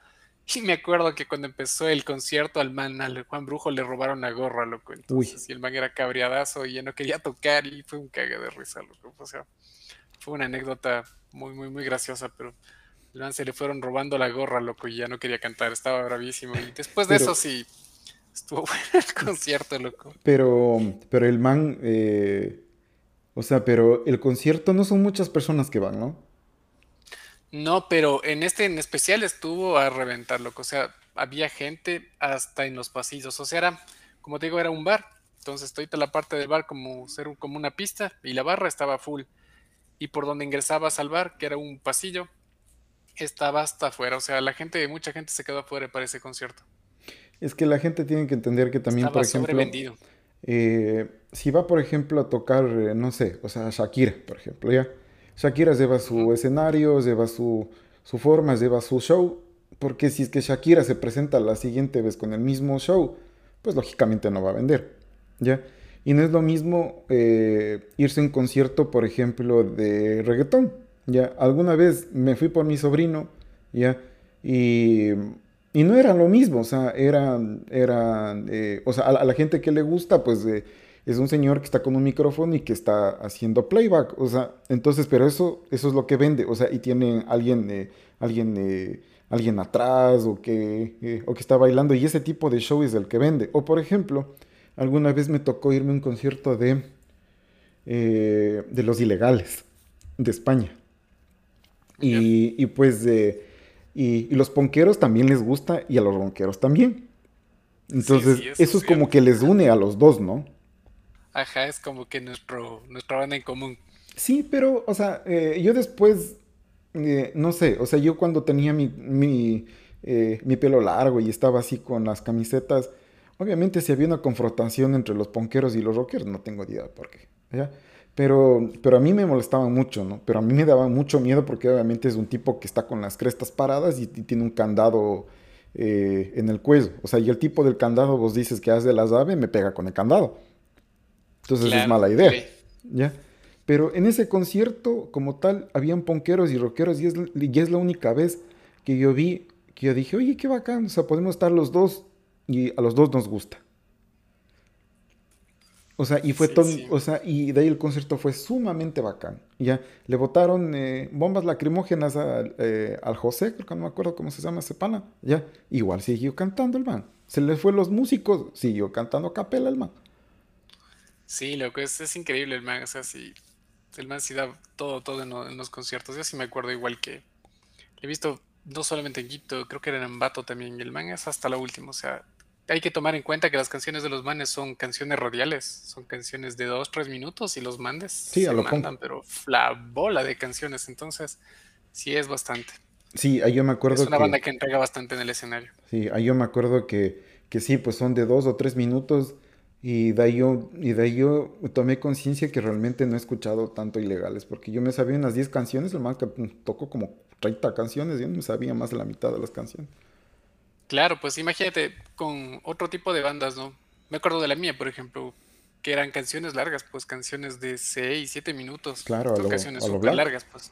[SPEAKER 2] Y me acuerdo que cuando empezó el concierto al man, al Juan Brujo, le robaron la gorra, loco. Entonces, y el man era cabriadazo y ya no quería tocar y fue un cague de risa, loco. O sea, fue una anécdota muy, muy, muy graciosa, pero el man se le fueron robando la gorra, loco, y ya no quería cantar, estaba bravísimo. Y después de eso sí, estuvo bueno el concierto, loco.
[SPEAKER 1] Pero, pero el man, eh, o sea, pero el concierto no son muchas personas que van, ¿no?
[SPEAKER 2] No, pero en este en especial estuvo a reventar, loco. O sea, había gente hasta en los pasillos. O sea, era, como te digo, era un bar. Entonces, toda la parte del bar como ser como una pista y la barra estaba full. Y por donde ingresabas al bar, que era un pasillo, estaba hasta afuera. O sea, la gente, mucha gente se quedó afuera para ese concierto.
[SPEAKER 1] Es que la gente tiene que entender que también, por ejemplo, eh, si va, por ejemplo, a tocar, eh, no sé, o sea, Shakira, por ejemplo, ya Shakira lleva su escenario, lleva su, su forma, lleva su show, porque si es que Shakira se presenta la siguiente vez con el mismo show, pues lógicamente no va a vender, ¿ya? Y no es lo mismo eh, irse a un concierto, por ejemplo, de reggaetón, ¿ya? Alguna vez me fui por mi sobrino, ¿ya? Y, y no era lo mismo, o sea, eran, eran eh, o sea, a la, gente que le gusta, pues... Eh, es un señor que está con un micrófono y que está haciendo playback, o sea, entonces, pero eso, eso es lo que vende, o sea, y tiene alguien, eh, alguien, eh, alguien atrás o que, eh, o que está bailando y ese tipo de show es el que vende. O por ejemplo, alguna vez me tocó irme a un concierto de, de los ilegales de España. Y, pues, y, los ponqueros también les gusta y a los ronqueros también. Entonces, eso, es como que les une a los dos, ¿no?
[SPEAKER 2] Ajá, es como que nuestro, nuestra banda en común.
[SPEAKER 1] Sí, pero, o sea, eh, yo después, eh, no sé, o sea, yo cuando tenía mi, mi, eh, mi, pelo largo y estaba así con las camisetas, obviamente si había una confrontación entre los ponqueros y los rockers, no tengo idea por qué, ¿ya? Pero, pero a mí me molestaban mucho, ¿no? Pero a mí me daba mucho miedo porque obviamente es un tipo que está con las crestas paradas y, tiene un candado en el cuello. O sea, y el tipo del candado, vos dices que hace las aves, me pega con el candado. Entonces es mala idea. ¿Ya? Pero en ese concierto, como tal, habían ponqueros y rockeros y es, y es la única vez que yo vi que yo dije, oye, qué bacán, o sea, podemos estar los dos y a los dos nos gusta. O sea, y fue todo, o sea, y de ahí el concierto fue sumamente bacán. Ya, le botaron eh, bombas lacrimógenas eh, al José, creo que no me acuerdo cómo se llama ese pana. Ya, igual siguió cantando el man. Se le fue los músicos, siguió cantando a capela el man.
[SPEAKER 2] Sí, lo que es, es increíble el man, o sea, sí, el man sí da todo, todo en, los conciertos. Yo sí me acuerdo igual que he visto no solamente en Quito, creo que era en Ambato también, y el man es hasta la última, o sea, hay que tomar en cuenta que las canciones de los manes son canciones radiales, son canciones de dos, tres minutos y los mandes
[SPEAKER 1] sí, se
[SPEAKER 2] lo
[SPEAKER 1] mandan,
[SPEAKER 2] pero la bola de canciones, entonces sí es bastante.
[SPEAKER 1] Sí, ahí yo me acuerdo
[SPEAKER 2] Es una banda que entrega bastante en el escenario.
[SPEAKER 1] Sí, ahí yo me acuerdo que, que sí, pues son de dos o tres minutos y de ahí yo, y de ahí yo tomé conciencia que realmente no he escuchado tanto ilegales, porque yo me sabía unas 10 canciones, el man que tocó como 30 canciones, yo no me sabía más de la mitad de las canciones.
[SPEAKER 2] Claro, pues imagínate con otro tipo de bandas, ¿no? Me acuerdo de la mía, por ejemplo, que eran canciones largas, pues canciones de 6, 7 minutos.
[SPEAKER 1] Claro,
[SPEAKER 2] Son canciones súper largas, pues.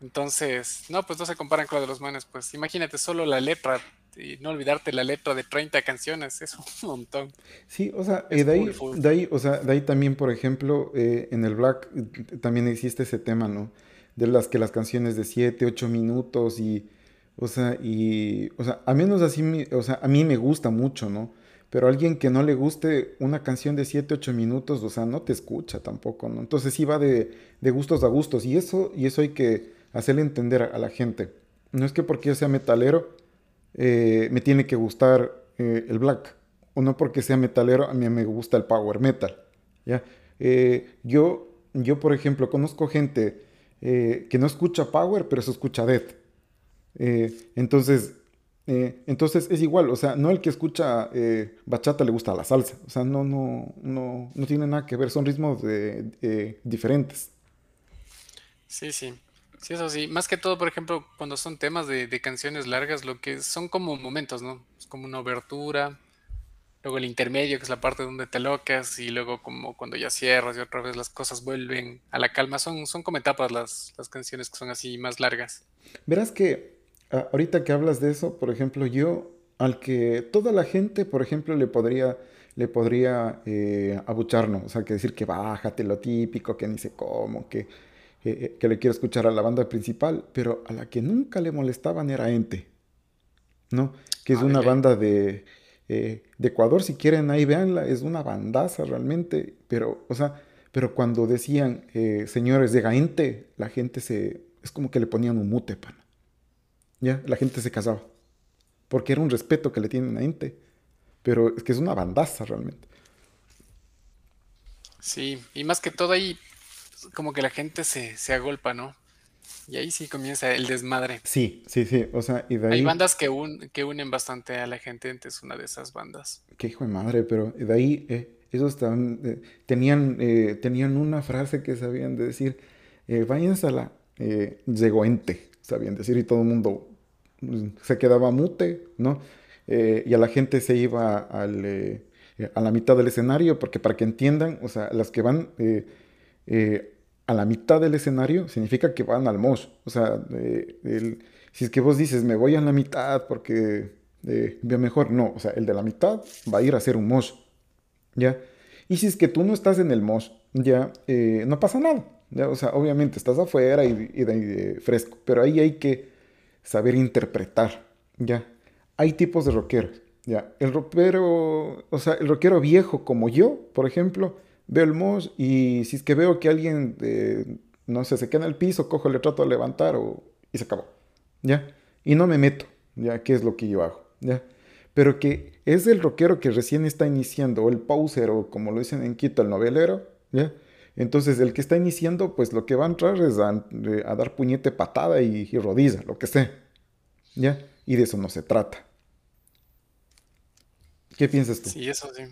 [SPEAKER 2] Entonces, no, pues no se comparan con la de los manes, pues imagínate solo la letra y no olvidarte la letra de 30 canciones, es un montón.
[SPEAKER 1] Sí, o sea, de, ahí, de, ahí, o sea, de ahí también, por ejemplo, eh, en el Black también existe ese tema, ¿no? De las que las canciones de 7, 8 minutos y o sea, y, o sea, a menos así, o sea, a mí me gusta mucho, ¿no? Pero alguien que no le guste una canción de 7, 8 minutos, o sea, no te escucha tampoco, ¿no? Entonces sí va de, gustos a gustos. Y eso, y eso hay que hacerle entender a, la gente. No es que porque yo sea metalero eh, me tiene que gustar eh, el black. O no porque sea metalero a mí me gusta el power metal. ¿ya? Eh, yo, yo, por ejemplo, conozco gente que no escucha power, pero se escucha death. Entonces, entonces es igual, o sea, no el que escucha bachata le gusta la salsa, o sea, no, no, no, no tiene nada que ver, son ritmos diferentes.
[SPEAKER 2] Sí, sí. Sí, eso sí. Más que todo, por ejemplo, cuando son temas de, canciones largas, lo que son como momentos, ¿no? Es como una obertura, luego el intermedio, que es la parte donde te locas, y luego como cuando ya cierras y otra vez las cosas vuelven a la calma. Son, son como etapas las, las canciones que son así más largas.
[SPEAKER 1] Verás que Ah, ahorita que hablas de eso, por ejemplo, yo al que toda la gente, por ejemplo, le podría, le podría eh, abucharnos, o sea, que decir que bájate lo típico, que ni sé cómo, que, eh, que le quiero escuchar a la banda principal, pero a la que nunca le molestaban era Ente, ¿no? Que es ah, una banda de, eh, de Ecuador, si quieren ahí véanla, es una bandaza realmente, pero, o sea, pero cuando decían señores de Gaente, la gente se, es como que le ponían un mute, pana. Ya, la gente se casaba. Porque era un respeto que le tienen a gente. Pero es que es una bandaza realmente.
[SPEAKER 2] Sí, y más que todo ahí, como que la gente se, se agolpa, ¿no? Y ahí sí comienza el desmadre.
[SPEAKER 1] Sí, sí, sí. O sea, y de ahí...
[SPEAKER 2] Hay bandas que, que unen bastante a la gente, es una de esas bandas.
[SPEAKER 1] Qué hijo de madre, pero de ahí eh, esos estaban, eh, tenían, eh, tenían una frase que sabían de decir, váyanse a la Zegoente, sabían decir, y todo el mundo se quedaba mute, ¿no? Eh, y a la gente se iba al, eh, a la mitad del escenario, porque para que entiendan, o sea, las que van eh, a la mitad del escenario significa que van al mosh. O sea, si es que vos dices, me voy a la mitad porque veo mejor, no, o sea, el de la mitad va a ir a hacer un mosh, ¿ya? Y si es que tú no estás en el mosh, ya, no pasa nada, ¿ya? O sea, obviamente estás afuera y, y fresco, pero ahí hay que saber interpretar, ¿ya? Hay tipos de rockeros, ¿ya? El rockero, o sea, el rockero viejo como yo, por ejemplo, veo el mosh y si es que veo que alguien, eh, no sé, se queda en el piso, cojo, le trato de levantar o, y se acabó, ¿ya? Y no me meto, ¿ya? ¿Qué es lo que yo hago, ¿ya? Pero que es el rockero que recién está iniciando, o el pauser, o como lo dicen en Quito, el novelero, ¿ya? Entonces, el que está iniciando, pues lo que va a entrar es a, dar puñete, patada y, y, rodiza, lo que sea. ¿Ya? Y de eso no se trata. ¿Qué piensas tú?
[SPEAKER 2] Sí, eso sí.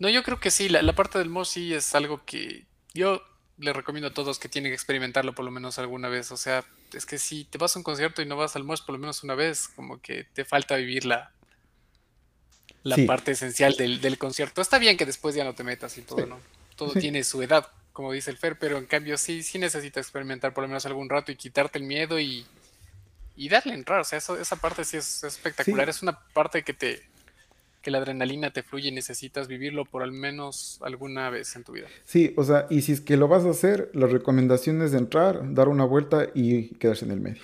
[SPEAKER 2] No, yo creo que sí, la, parte del mosh sí es algo que yo le recomiendo a todos que tienen que experimentarlo por lo menos alguna vez. O sea, es que si te vas a un concierto y no vas al mosh por lo menos una vez, como que te falta vivir la, la parte esencial del, concierto. Está bien que después ya no te metas y todo, ¿no? Todo tiene su edad como dice el Fer, pero en cambio sí, sí necesitas experimentar por lo menos algún rato y quitarte el miedo y, y darle entrar. O sea, eso, esa parte sí es, espectacular. Es una parte que te que la adrenalina te fluye y necesitas vivirlo por al menos alguna vez en tu vida.
[SPEAKER 1] Sí, o sea, y si es que lo vas a hacer, la recomendación es de entrar, dar una vuelta y quedarse en el medio.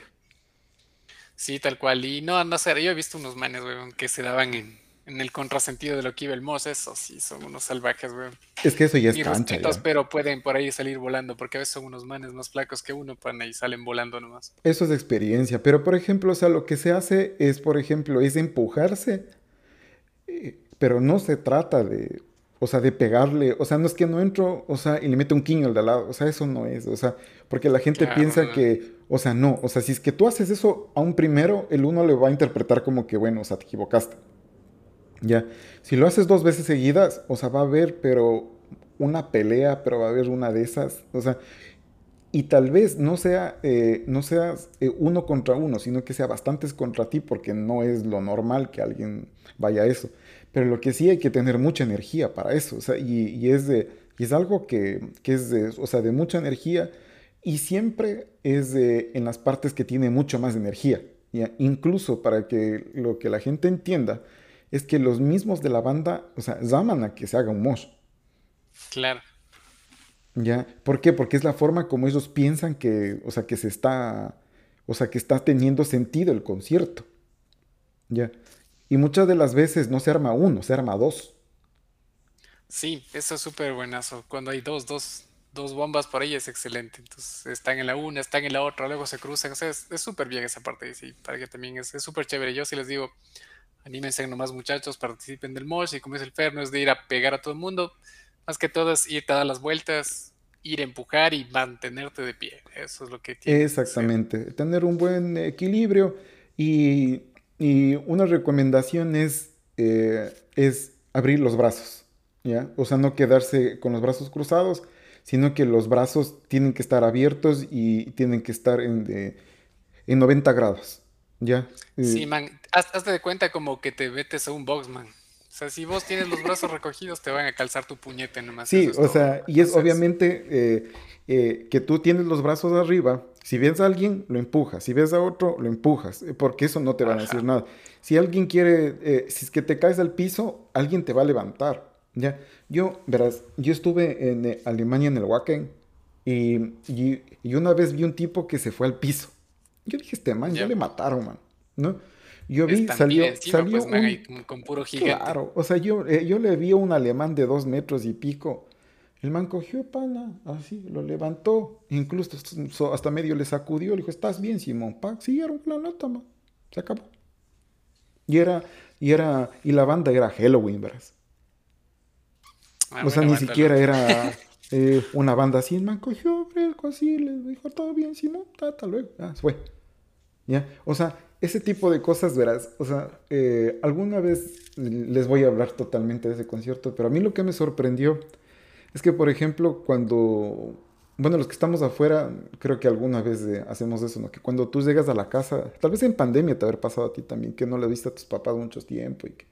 [SPEAKER 2] Sí, tal cual. Y no, no sé, yo he visto unos manes, weón, que se daban en, en el contrasentido de lo que iba el Moss, eso sí, son unos salvajes, weón.
[SPEAKER 1] Es que eso ya es cancha.
[SPEAKER 2] Pero pueden por ahí salir volando, porque a veces son unos manes más flacos que uno, pan ahí salen volando nomás.
[SPEAKER 1] Eso es experiencia, pero por ejemplo, o sea, lo que se hace es, por ejemplo, es empujarse, pero no se trata de, o sea, de pegarle, o sea, no es que no entro, o sea, y le meto un quiño al de al lado, o sea, eso no es, o sea, porque la gente piensa que, o sea, no, o sea, si es que tú haces eso a un primero, el uno le va a interpretar como que, bueno, o sea, te equivocaste. Ya, si lo haces dos veces seguidas, o sea, va a haber, pero una pelea, pero va a haber una de esas, o sea, y tal vez no sea, eh, no seas eh, uno contra uno, sino que sea bastantes contra ti, porque no es lo normal que alguien vaya a eso. Pero lo que sí hay que tener mucha energía para eso, o sea, y, es, de, y es algo que, que, es de, o sea, de mucha energía, y siempre es de, en las partes que tiene mucho más energía. ¿ya? Incluso para que lo que la gente entienda, es que los mismos de la banda, o sea, llaman a que se haga un mosh.
[SPEAKER 2] Claro.
[SPEAKER 1] ¿Ya? ¿Por qué? Porque es la forma como ellos piensan que, o sea, que se está, o sea, que está teniendo sentido el concierto. ¿Ya? Y muchas de las veces no se arma uno, se arma dos.
[SPEAKER 2] Sí, eso es súper buenazo. Cuando hay dos, dos, dos bombas por ahí es excelente. Entonces están en la una, están en la otra, luego se cruzan. O sea, es súper bien esa parte. Sí, para que también es súper chévere. Yo sí les digo, anímense nomás muchachos, participen del mosh y como es el Fer, no es de ir a pegar a todo el mundo, más que todo es irte a dar las vueltas, ir a empujar y mantenerte de pie. Eso es lo que
[SPEAKER 1] tiene. Exactamente, tener un buen equilibrio y, y una recomendación es, eh, es abrir los brazos, ¿ya? O sea, no quedarse con los brazos cruzados, sino que los brazos tienen que estar abiertos y tienen que estar en, de, en 90 grados. Ya.
[SPEAKER 2] Sí, man, hazte de cuenta como que te metes a un box, man. O sea, si vos tienes los brazos recogidos, te van a calzar tu puñete nomás.
[SPEAKER 1] Sí, o sea, y es obviamente eh, eh, que tú tienes los brazos arriba. Si ves a alguien, lo empujas. Si ves a otro, lo empujas. Eh, porque eso no te va a decir nada. Si alguien quiere, si es que te caes al piso, alguien te va a levantar. Ya. Yo, verás, yo estuve en Alemania en el Wacken y, y una vez vi un tipo que se fue al piso. Yo dije, este man, ya le mataron, man, ¿no? Yo vi, salió, salió
[SPEAKER 2] pues, con puro gigante.
[SPEAKER 1] Claro, o sea, yo, eh, yo le vi a un alemán de dos metros y pico. El man cogió pana, así, lo levantó, incluso hasta medio le sacudió, le dijo, ¿estás bien, Simón? Pa, siguieron la nota, man. Se acabó. Y era, y era, y la banda era Halloween, ¿verdad? Ah, o sea, ni siquiera era eh, una banda así, el man cogió, fresco así, le dijo, todo bien, Simón, hasta luego, ah, fue. ¿Ya? O sea, ese tipo de cosas, verás, o sea, eh, alguna vez les voy a hablar totalmente de ese concierto, pero a mí lo que me sorprendió es que, por ejemplo, cuando, bueno, los que estamos afuera, creo que alguna vez eh, hacemos eso, ¿no? Que cuando tú llegas a la casa, tal vez en pandemia te haber pasado a ti también, que no le viste a tus papás mucho tiempo y que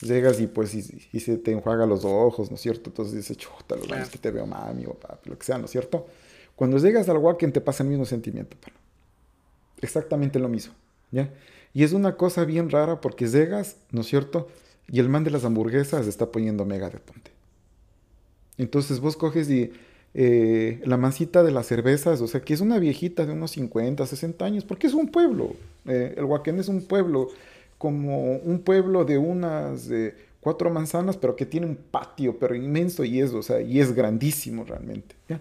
[SPEAKER 1] llegas y pues y, se te enjuaga los ojos, ¿no es cierto? Entonces dices, chuta, lo es que te veo mami o papi, lo que sea, ¿no es cierto? Cuando llegas al Wacken te pasa el mismo sentimiento, pero exactamente lo mismo, ¿ya? Y es una cosa bien rara porque llegas, ¿no es cierto? Y el man de las hamburguesas está poniendo mega de ponte. Entonces vos coges y eh, la mancita de las cervezas, o sea, que es una viejita de unos 50, 60 años, porque es un pueblo. Eh, el Huaquén es un pueblo, como un pueblo de unas cuatro manzanas, pero que tiene un patio, pero inmenso y es, o sea, y es grandísimo realmente. ¿ya?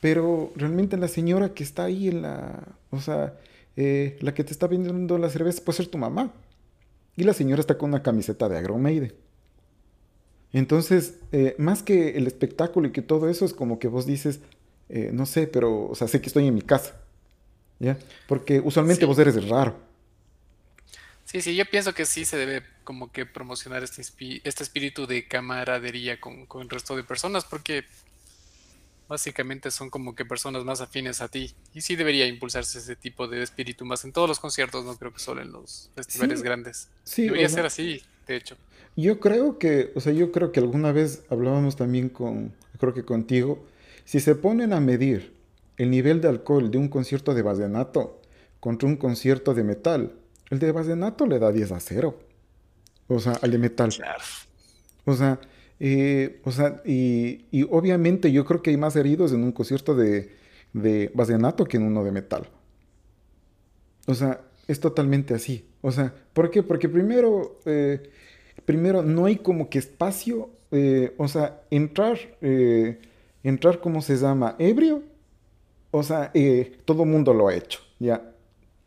[SPEAKER 1] Pero realmente la señora que está ahí en la, o sea, eh, la que te está vendiendo la cerveza puede ser tu mamá. Y la señora está con una camiseta de Agromeide. Entonces, eh, más que el espectáculo y que todo eso es como que vos dices, eh, no sé, pero, o sea, sé que estoy en mi casa. ¿Ya? Porque usualmente vos eres raro.
[SPEAKER 2] Sí, sí, yo pienso que sí se debe como que promocionar este, este espíritu de camaradería con, con el resto de personas, porque básicamente son como que personas más afines a ti. Y sí debería impulsarse ese tipo de espíritu más en todos los conciertos, no creo que solo en los festivales grandes. Sí, debería ser así, de hecho.
[SPEAKER 1] Yo creo que, o sea, yo creo que alguna vez hablábamos también con, creo que contigo, si se ponen a medir el nivel de alcohol de un concierto de vallenato contra un concierto de metal, el de Vallenato le da 10 a 0. O sea, al de metal. O sea, eh, o sea y, y, obviamente yo creo que hay más heridos en un concierto de, de Vallenato que en uno de metal. O sea, es totalmente así. O sea, ¿por qué? Porque primero, eh, primero no hay como que espacio, eh, o sea, entrar, entrar, ¿cómo se llama? Ebrio. O sea, todo mundo lo ha hecho, ¿ya?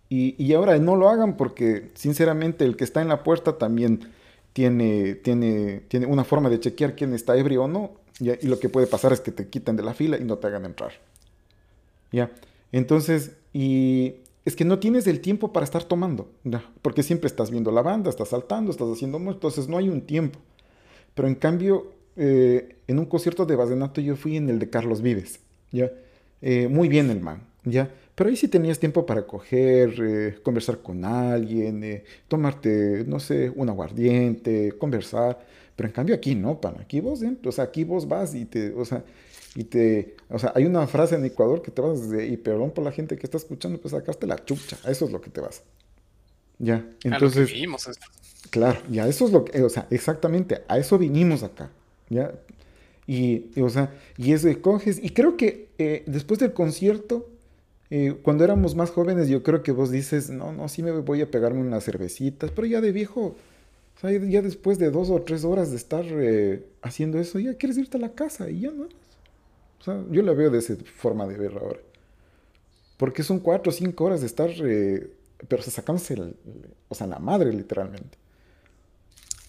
[SPEAKER 1] Y, y, ahora no lo hagan porque, sinceramente, el que está en la puerta también tiene, tiene, tiene una forma de chequear quién está ebrio o no. ¿ya? Y lo que puede pasar es que te quiten de la fila y no te hagan entrar. ¿Ya? Entonces, y es que no tienes el tiempo para estar tomando, porque siempre estás viendo la banda, estás saltando, estás haciendo entonces no hay un tiempo. Pero en cambio, eh, en un concierto de Basenato yo fui en el de Carlos Vives, ¿ya? Eh, muy bien el man, ¿ya? Pero ahí sí tenías tiempo para coger, eh, conversar con alguien, tomarte, no sé, un aguardiente, conversar. Pero en cambio aquí no, pan. Aquí vos, o sea, aquí vos vas y te, o sea, y te, o sea, hay una frase en Ecuador que te vas de, y perdón por la gente que está escuchando, pues sacaste la chucha, eso es lo que te vas. Ya, entonces...
[SPEAKER 2] A
[SPEAKER 1] Claro, ya eso es lo que, o sea, exactamente, a eso vinimos acá, ya. Y, o sea, y eso coges, y creo que eh, después del concierto, eh, cuando éramos más jóvenes, yo creo que vos dices, no, no, sí me voy a pegarme unas cervecitas, pero ya de viejo, o sea, ya después de dos o tres horas de estar eh, haciendo eso, ya quieres irte a la casa y ya no yo la veo de esa forma de ver ahora. Porque son cuatro o cinco horas de estar, eh, pero se sacándose, o sea, la madre literalmente.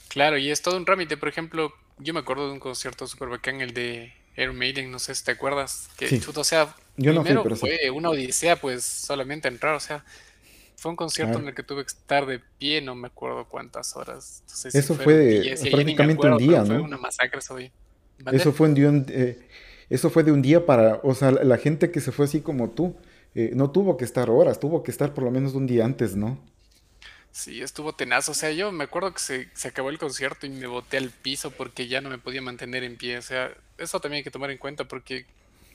[SPEAKER 2] Claro, y es todo un trámite. Por ejemplo, yo me acuerdo de un concierto súper bacán, el de Air Maiden, no sé si te acuerdas. Que, sí. o sea,
[SPEAKER 1] yo
[SPEAKER 2] primero
[SPEAKER 1] no fui, pero
[SPEAKER 2] fue una odisea, pues solamente entrar, o sea, fue un concierto en el que tuve que estar de pie, no me acuerdo cuántas horas.
[SPEAKER 1] Eso fue prácticamente un día, ¿no?
[SPEAKER 2] Fue una masacre eso
[SPEAKER 1] Eso fue un día, eh, eso fue de un día para, o sea, la gente que se fue así como tú, eh, no tuvo que estar horas, tuvo que estar por lo menos un día antes, ¿no?
[SPEAKER 2] Sí, estuvo tenaz. O sea, yo me acuerdo que se, se, acabó el concierto y me boté al piso porque ya no me podía mantener en pie. O sea, eso también hay que tomar en cuenta porque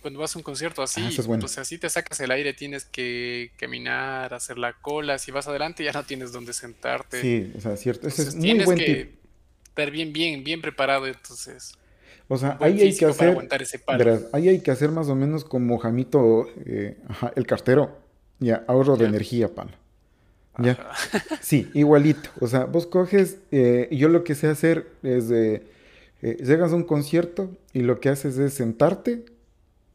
[SPEAKER 2] cuando vas a un concierto así,
[SPEAKER 1] ah, bueno.
[SPEAKER 2] pues así te sacas el aire, tienes que caminar, hacer la cola. Si vas adelante ya no tienes dónde sentarte.
[SPEAKER 1] Sí, o sea, cierto. Ese es muy
[SPEAKER 2] tienes
[SPEAKER 1] buen
[SPEAKER 2] que
[SPEAKER 1] tip.
[SPEAKER 2] estar bien, bien, bien preparado. Entonces,
[SPEAKER 1] O sea, ahí hay que hacer, verás, ahí hay que hacer más o menos como Jamito, eh, ajá, el cartero, ya, ahorro de
[SPEAKER 2] Ya.
[SPEAKER 1] energía, pan. Ya.
[SPEAKER 2] Ajá.
[SPEAKER 1] Sí, igualito. O sea, vos coges, eh, yo lo que sé hacer es de, eh, llegas a un concierto y lo que haces es sentarte,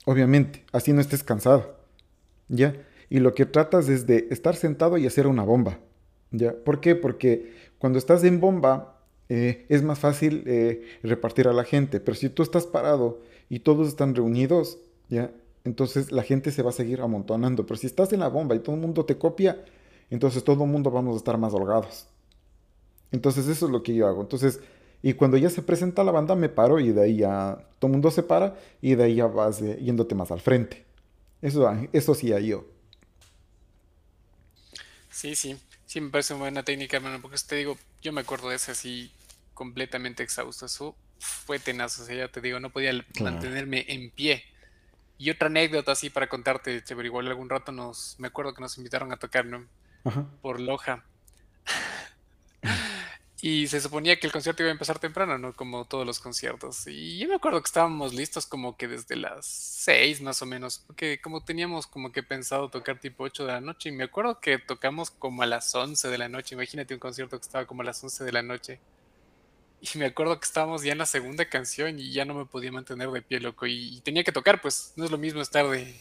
[SPEAKER 1] obviamente, así no estés cansado, ¿ya? Y lo que tratas es de estar sentado y hacer una bomba, ¿ya? ¿Por qué? Porque cuando estás en bomba eh, es más fácil eh, repartir a la gente, pero si tú estás parado y todos están reunidos, ¿ya? Entonces la gente se va a seguir amontonando, pero si estás en la bomba y todo el mundo te copia, entonces todo el mundo vamos a estar más holgados. Entonces eso es lo que yo hago. Entonces, y cuando ya se presenta la banda, me paro y de ahí ya todo el mundo se para y de ahí ya vas eh, yéndote más al frente. Eso, ah, eso sí, ahí yo.
[SPEAKER 2] Sí, sí, sí me parece una buena técnica, hermano, porque te digo, yo me acuerdo de ese así completamente exhausto. Eso fue tenaz, o sea, ya te digo, no podía
[SPEAKER 1] Claro.
[SPEAKER 2] mantenerme en pie. Y otra anécdota así para contarte, chévere, igual algún rato nos, me acuerdo que nos invitaron a tocar, ¿no?
[SPEAKER 1] Ajá.
[SPEAKER 2] Por Loja. Y se suponía que el concierto iba a empezar temprano, ¿no? Como todos los conciertos. Y yo me acuerdo que estábamos listos como que desde las 6 más o menos, porque como teníamos como que pensado tocar tipo 8 de la noche, y me acuerdo que tocamos como a las 11 de la noche. Imagínate un concierto que estaba como a las 11 de la noche. Y me acuerdo que estábamos ya en la segunda canción y ya no me podía mantener de pie, loco. Y, tenía que tocar, pues no es lo mismo estar de,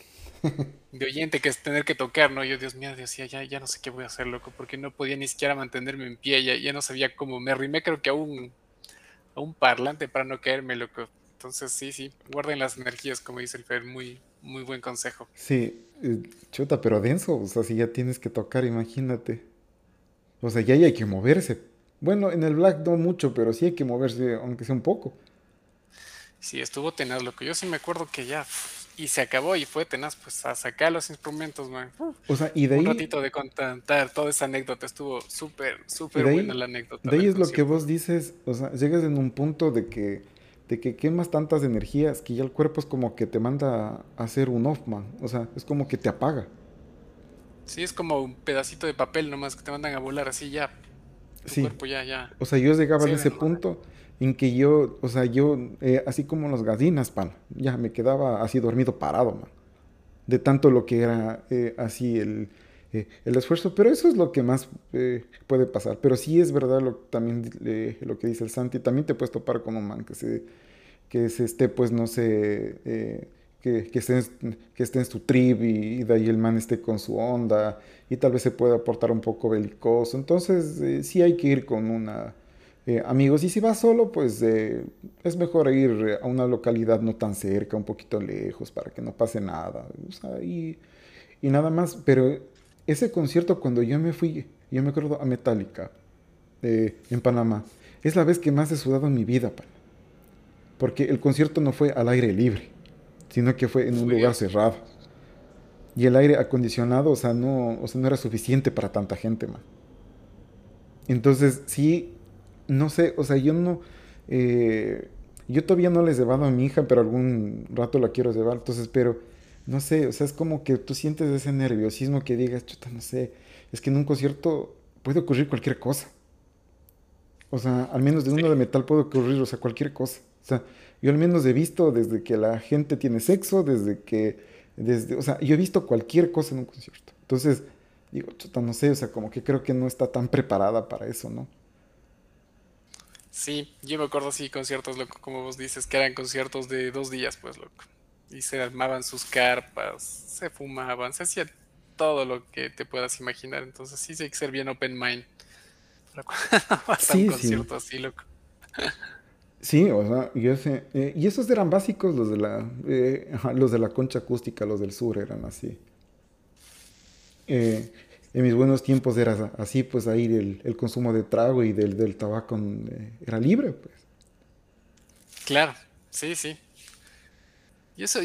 [SPEAKER 2] de oyente que es tener que tocar, ¿no? Yo, Dios mío, decía, ya, ya no sé qué voy a hacer, loco, porque no podía ni siquiera mantenerme en pie, ya, ya no sabía cómo. Me arrimé creo que a un, a un parlante para no caerme, loco. Entonces, sí, sí, guarden las energías, como dice el Fer, muy, muy buen consejo.
[SPEAKER 1] Sí, eh, chuta, pero denso. O sea, si ya tienes que tocar, imagínate. O sea, ya ahí hay que moverse. Bueno, en el black no mucho, pero sí hay que moverse, aunque sea un poco.
[SPEAKER 2] Sí, estuvo tenaz, loco. Yo sí me acuerdo que ya, y se acabó y fue tenaz, pues a sacar los instrumentos, man.
[SPEAKER 1] O sea, y de
[SPEAKER 2] un
[SPEAKER 1] ahí,
[SPEAKER 2] ratito de contar toda esa anécdota, estuvo súper, súper buena la anécdota
[SPEAKER 1] de ahí es lo que vos dices, o sea, llegas en un punto de que, de que quemas tantas energías que ya el cuerpo es como que te manda a hacer un off, man. O sea, es como que te apaga.
[SPEAKER 2] Sí, es como un pedacito de papel nomás que te mandan a volar así ya. Tu
[SPEAKER 1] Sí,
[SPEAKER 2] cuerpo ya, ya.
[SPEAKER 1] o sea, yo llegaba a
[SPEAKER 2] Sí, de
[SPEAKER 1] ese punto en que yo, o sea, yo, eh, así como las gallinas, pan, ya me quedaba así dormido parado, man. de tanto lo que era eh, así el, eh, el esfuerzo, pero eso es lo que más puede pasar. Pero sí es verdad lo, también lo que dice el Santi, también te puedes topar con un man que se, que se esté, pues no sé, que, que, que esté en su trip y, y de ahí el man esté con su onda y tal vez se pueda aportar un poco belicoso. Entonces eh, sí hay que ir con una... eh, amigos, y si vas solo, pues eh, es mejor ir a una localidad no tan cerca, un poquito lejos, para que no pase nada. Y, y nada más. Pero ese concierto, cuando yo me fui, yo me acuerdo a Metallica, eh, en Panamá, es la vez que más he sudado en mi vida, porque el concierto no fue al aire libre, sino que fue en un lugar cerrado. Y el aire acondicionado, o sea, no, o sea, no era suficiente para tanta gente, man. Entonces, sí, no sé, o sea, yo no, eh, yo todavía no les he llevado a mi hija, pero algún rato la quiero llevar, entonces, pero, no sé, o sea, es como que tú sientes ese nerviosismo que digas, chuta, no sé, es que en un concierto puede ocurrir cualquier cosa. O sea, al menos de uno de metal puede ocurrir, o sea, cualquier cosa. O sea, yo al menos he visto desde que la gente tiene sexo, desde que, desde, o sea, yo he visto cualquier cosa en un concierto. Entonces, digo, chuta, no sé, o sea, como que creo que no está tan preparada para eso, ¿no?
[SPEAKER 2] sí, yo me acuerdo así conciertos, loco, como vos dices, que eran conciertos de dos días, pues, loco. Y se armaban sus carpas, se fumaban, se hacía todo lo que te puedas imaginar. Entonces sí, sí hay que ser bien open mind para cuando vas a un
[SPEAKER 1] Sí, sí.
[SPEAKER 2] concierto así, loco.
[SPEAKER 1] Sí, o sea, yo sé, eh, y esos eran básicos, los de la, eh, los de la concha acústica, los del sur eran así. Eh, en mis buenos tiempos era así, pues ahí el, el consumo de trago y del, del tabaco era libre, pues.
[SPEAKER 2] Claro, sí, sí. Y eso,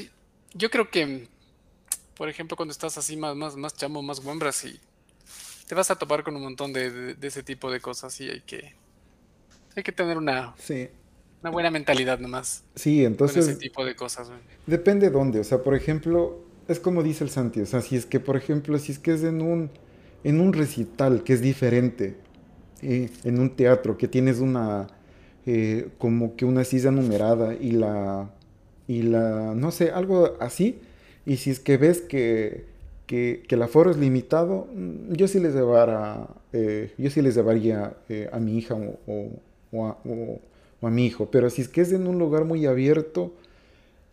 [SPEAKER 2] yo creo que, por ejemplo, cuando estás así más, más, más chamo, más guambras, y te vas a topar con un montón de, de- de ese tipo de cosas y hay que, hay que tener una,
[SPEAKER 1] Sí,
[SPEAKER 2] una buena mentalidad nomás
[SPEAKER 1] sí,
[SPEAKER 2] con ese
[SPEAKER 1] entonces
[SPEAKER 2] tipo de cosas, güey.
[SPEAKER 1] depende dónde, o sea, por ejemplo, es como dice el Santi, o sea, si es que, por ejemplo, si es que es en un, en un recital que es diferente, eh, en un teatro que tienes una, eh, como que una silla numerada y la, y la, no sé, algo así, y si es que ves que, que, que el aforo es limitado, mm, yo sí les llevara, eh, yo sí les llevaría eh, a mi hija o, o, o a, o- o a mi hijo, pero si es que es en un lugar muy abierto,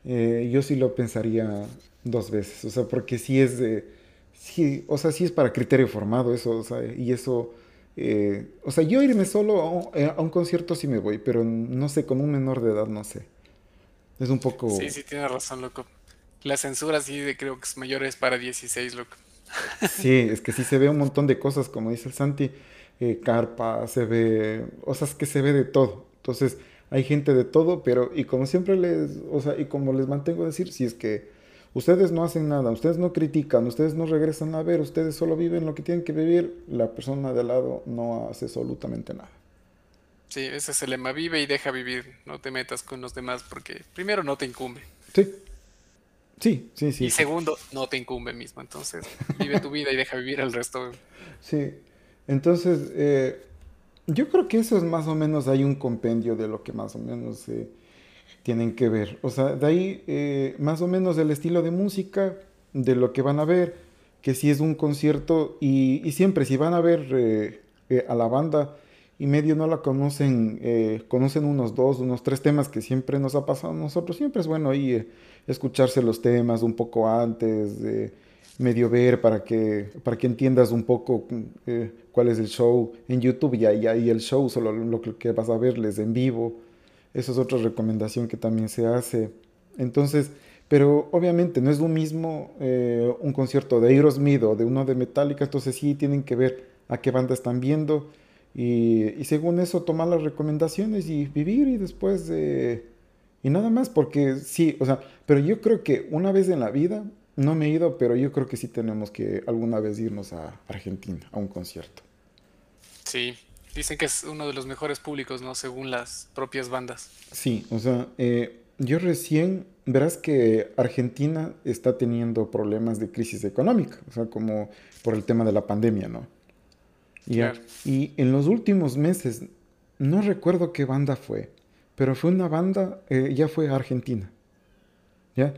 [SPEAKER 1] eh, yo sí lo pensaría dos veces, o sea, porque sí es de, sí, o sea, sí es para criterio formado eso, o sea, y eso, eh, o sea, yo irme solo a un, eh, a un concierto sí me voy, pero no sé, con un menor de edad no sé, es un
[SPEAKER 2] Sí,
[SPEAKER 1] poco,
[SPEAKER 2] sí, tienes razón, loco. La censura sí de, creo que es mayor es para 16, loco.
[SPEAKER 1] sí, es que sí se ve un montón de cosas, como dice el Santi, eh, carpa, se ve, o sea, es que se ve de todo, entonces hay gente de todo, pero, y como siempre les, o sea, y como les mantengo a decir, si es que Ustedes no hacen nada, ustedes no critican, ustedes no regresan a ver, ustedes solo viven lo que tienen que vivir, la persona de al lado no hace absolutamente nada.
[SPEAKER 2] Sí, ese es el lema, vive y deja vivir, no te metas con los demás porque primero no te incumbe
[SPEAKER 1] Sí, sí, sí, sí,
[SPEAKER 2] y segundo no te incumbe mismo, entonces vive tu vida y deja vivir al resto.
[SPEAKER 1] sí. Entonces, eh, yo creo que eso es más o menos, hay un compendio de lo que más o menos eh, tienen que ver. O sea, de ahí eh, más o menos el estilo de música, de lo que van a ver, que si es un concierto y, y siempre si van a ver eh, eh, a la banda y medio no la conocen, eh, conocen unos dos, unos tres temas que siempre nos ha pasado a nosotros, siempre es bueno ahí escucharse los temas un poco antes, eh, medio ver para que, para que entiendas un poco eh, cuál es el show en YouTube y ahí, el show, solo lo que vas a verles en vivo. Eso es otra recomendación que también se hace. Entonces, pero obviamente no es lo mismo eh, un concierto de Aerosmith o de uno de Metallica, entonces sí tienen que ver a qué banda están viendo y, según eso tomar las recomendaciones y vivir y después y nada más, porque sí, o sea, pero yo creo que una vez en la vida, no me he ido, pero yo creo que sí tenemos que alguna vez irnos a Argentina a un concierto.
[SPEAKER 2] Sí, dicen que es uno de los mejores públicos, ¿no? Según las propias bandas.
[SPEAKER 1] Sí, o sea, eh, yo recién, verás que Argentina está teniendo problemas de crisis económica, o sea, como por el tema de la pandemia, ¿no? Ya. Y en los últimos meses, no recuerdo qué banda fue, pero fue una banda, eh, ya fue Argentina, ¿ya?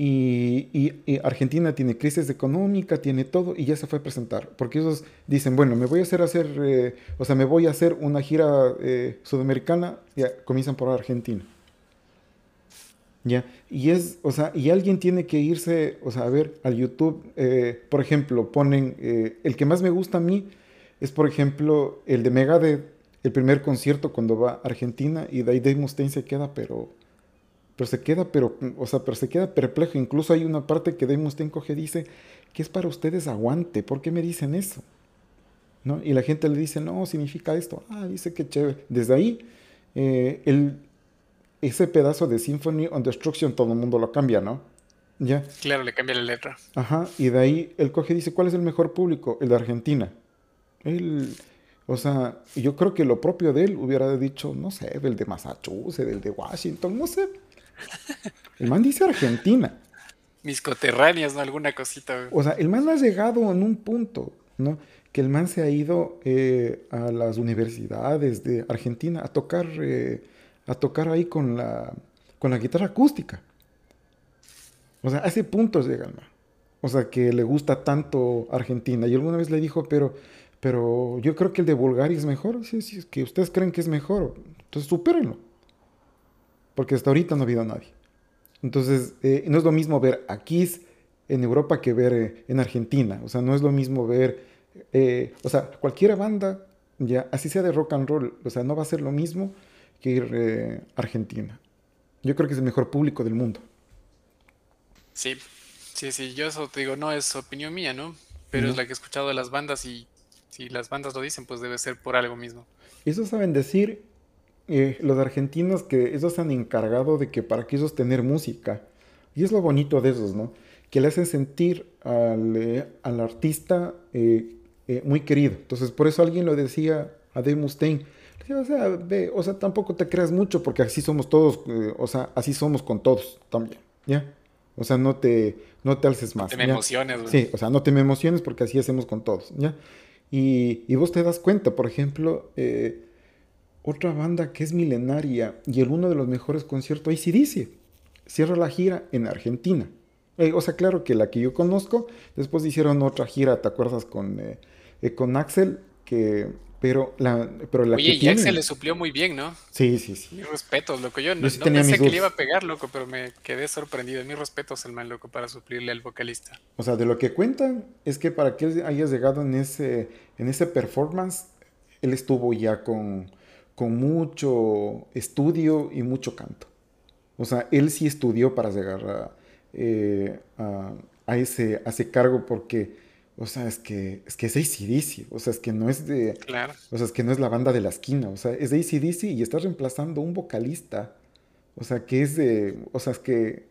[SPEAKER 1] Y, Argentina tiene crisis económica, tiene todo, y ya se fue a presentar. Porque ellos dicen, bueno, me voy a hacer, hacer eh, o sea, me voy a hacer una gira eh, sudamericana, ya comienzan por Argentina. ¿Ya? Y es, o sea, y alguien tiene que irse, o sea, a ver, al YouTube, eh, por ejemplo, ponen, el que más me gusta a mí es, por ejemplo, el de Megadeth, el primer concierto cuando va a Argentina, y de ahí Dave Mustaine se queda, pero pero se queda, pero, o sea, pero se queda perplejo. Incluso hay una parte que Dave Mustaine coge y dice, que es para ustedes aguante? ¿Por qué me dicen eso? ¿No? Y la gente le dice, no, significa esto. Ah, dice que chévere. Desde ahí, eh, el, ese pedazo de Symphony on Destruction todo el mundo lo cambia, ¿no? ¿Ya?
[SPEAKER 2] Claro, le cambia la letra.
[SPEAKER 1] Ajá, y de ahí él coge y dice, ¿cuál es el mejor público? El de Argentina. Él, o sea, yo creo que lo propio de él hubiera dicho, no sé, el de Massachusetts, el de Washington, no sé. El man dice Argentina.
[SPEAKER 2] Mis coterráneas, ¿no? Alguna cosita.
[SPEAKER 1] O sea, el man ha llegado en un punto, ¿no? Que el man se ha ido eh, a las universidades de Argentina a tocar, eh, a tocar ahí con la, con la guitarra acústica. O sea, a ese punto llega el man. O sea, que le gusta tanto Argentina. Y alguna vez le dijo, pero, pero yo creo que el de Bulgaria es mejor. Sí, sí, es que ustedes creen que es mejor. Entonces, supérenlo porque hasta ahorita no ha habido nadie. Entonces, eh, no es lo mismo ver a Kiss en Europa que ver eh, en Argentina. O sea, no es lo mismo ver, eh, o sea, cualquier banda, ya, así sea de rock and roll, o sea, no va a ser lo mismo que ir a Argentina. Yo creo que es el mejor público del mundo.
[SPEAKER 2] Sí, sí, sí, yo eso te digo, no es opinión mía, ¿no? Pero es la que he escuchado de las bandas y si las bandas lo dicen, pues debe ser por algo mismo.
[SPEAKER 1] Eso saben decir eh, los argentinos que ellos se han encargado de que para que ellos tener música. Y es lo bonito de esos, ¿no? Que le hacen sentir al, eh, artista eh, muy querido. Entonces, por eso alguien lo decía a Dave Mustaine. O sea, o sea, tampoco te creas mucho porque así somos todos, o sea, así somos con todos también, ¿ya? O sea, no te, no te alces más.
[SPEAKER 2] No te me emociones, güey.
[SPEAKER 1] Sí, o sea, no te me emociones porque así hacemos con todos, ¿ya? Y, y vos te das cuenta, por ejemplo, eh, otra banda que es milenaria y el uno de los mejores conciertos, dice cierra la gira en Argentina. Eh, o sea, claro que la que yo conozco, después hicieron otra gira, ¿te acuerdas? Con, eh, eh, con Axel, que, pero la, pero la
[SPEAKER 2] Oye, y Axel le suplió muy bien, ¿no?
[SPEAKER 1] Sí, sí, sí.
[SPEAKER 2] Mis respetos, loco. Yo, no, pensé que le iba a pegar, loco, pero me quedé sorprendido. Mis respetos el man, loco, para suplirle al vocalista.
[SPEAKER 1] O sea, de lo que cuentan es que para que él haya llegado en ese, en ese performance, él estuvo ya con con mucho estudio y mucho canto. O sea, él sí estudió para llegar a, eh, ese, ese cargo porque, o sea, es que es que es ACDC, o sea, es que no es de...
[SPEAKER 2] Claro.
[SPEAKER 1] O sea, es que no es la banda de la esquina, o sea, es de ACDC y está reemplazando un vocalista. O sea, que es de... O sea, es que...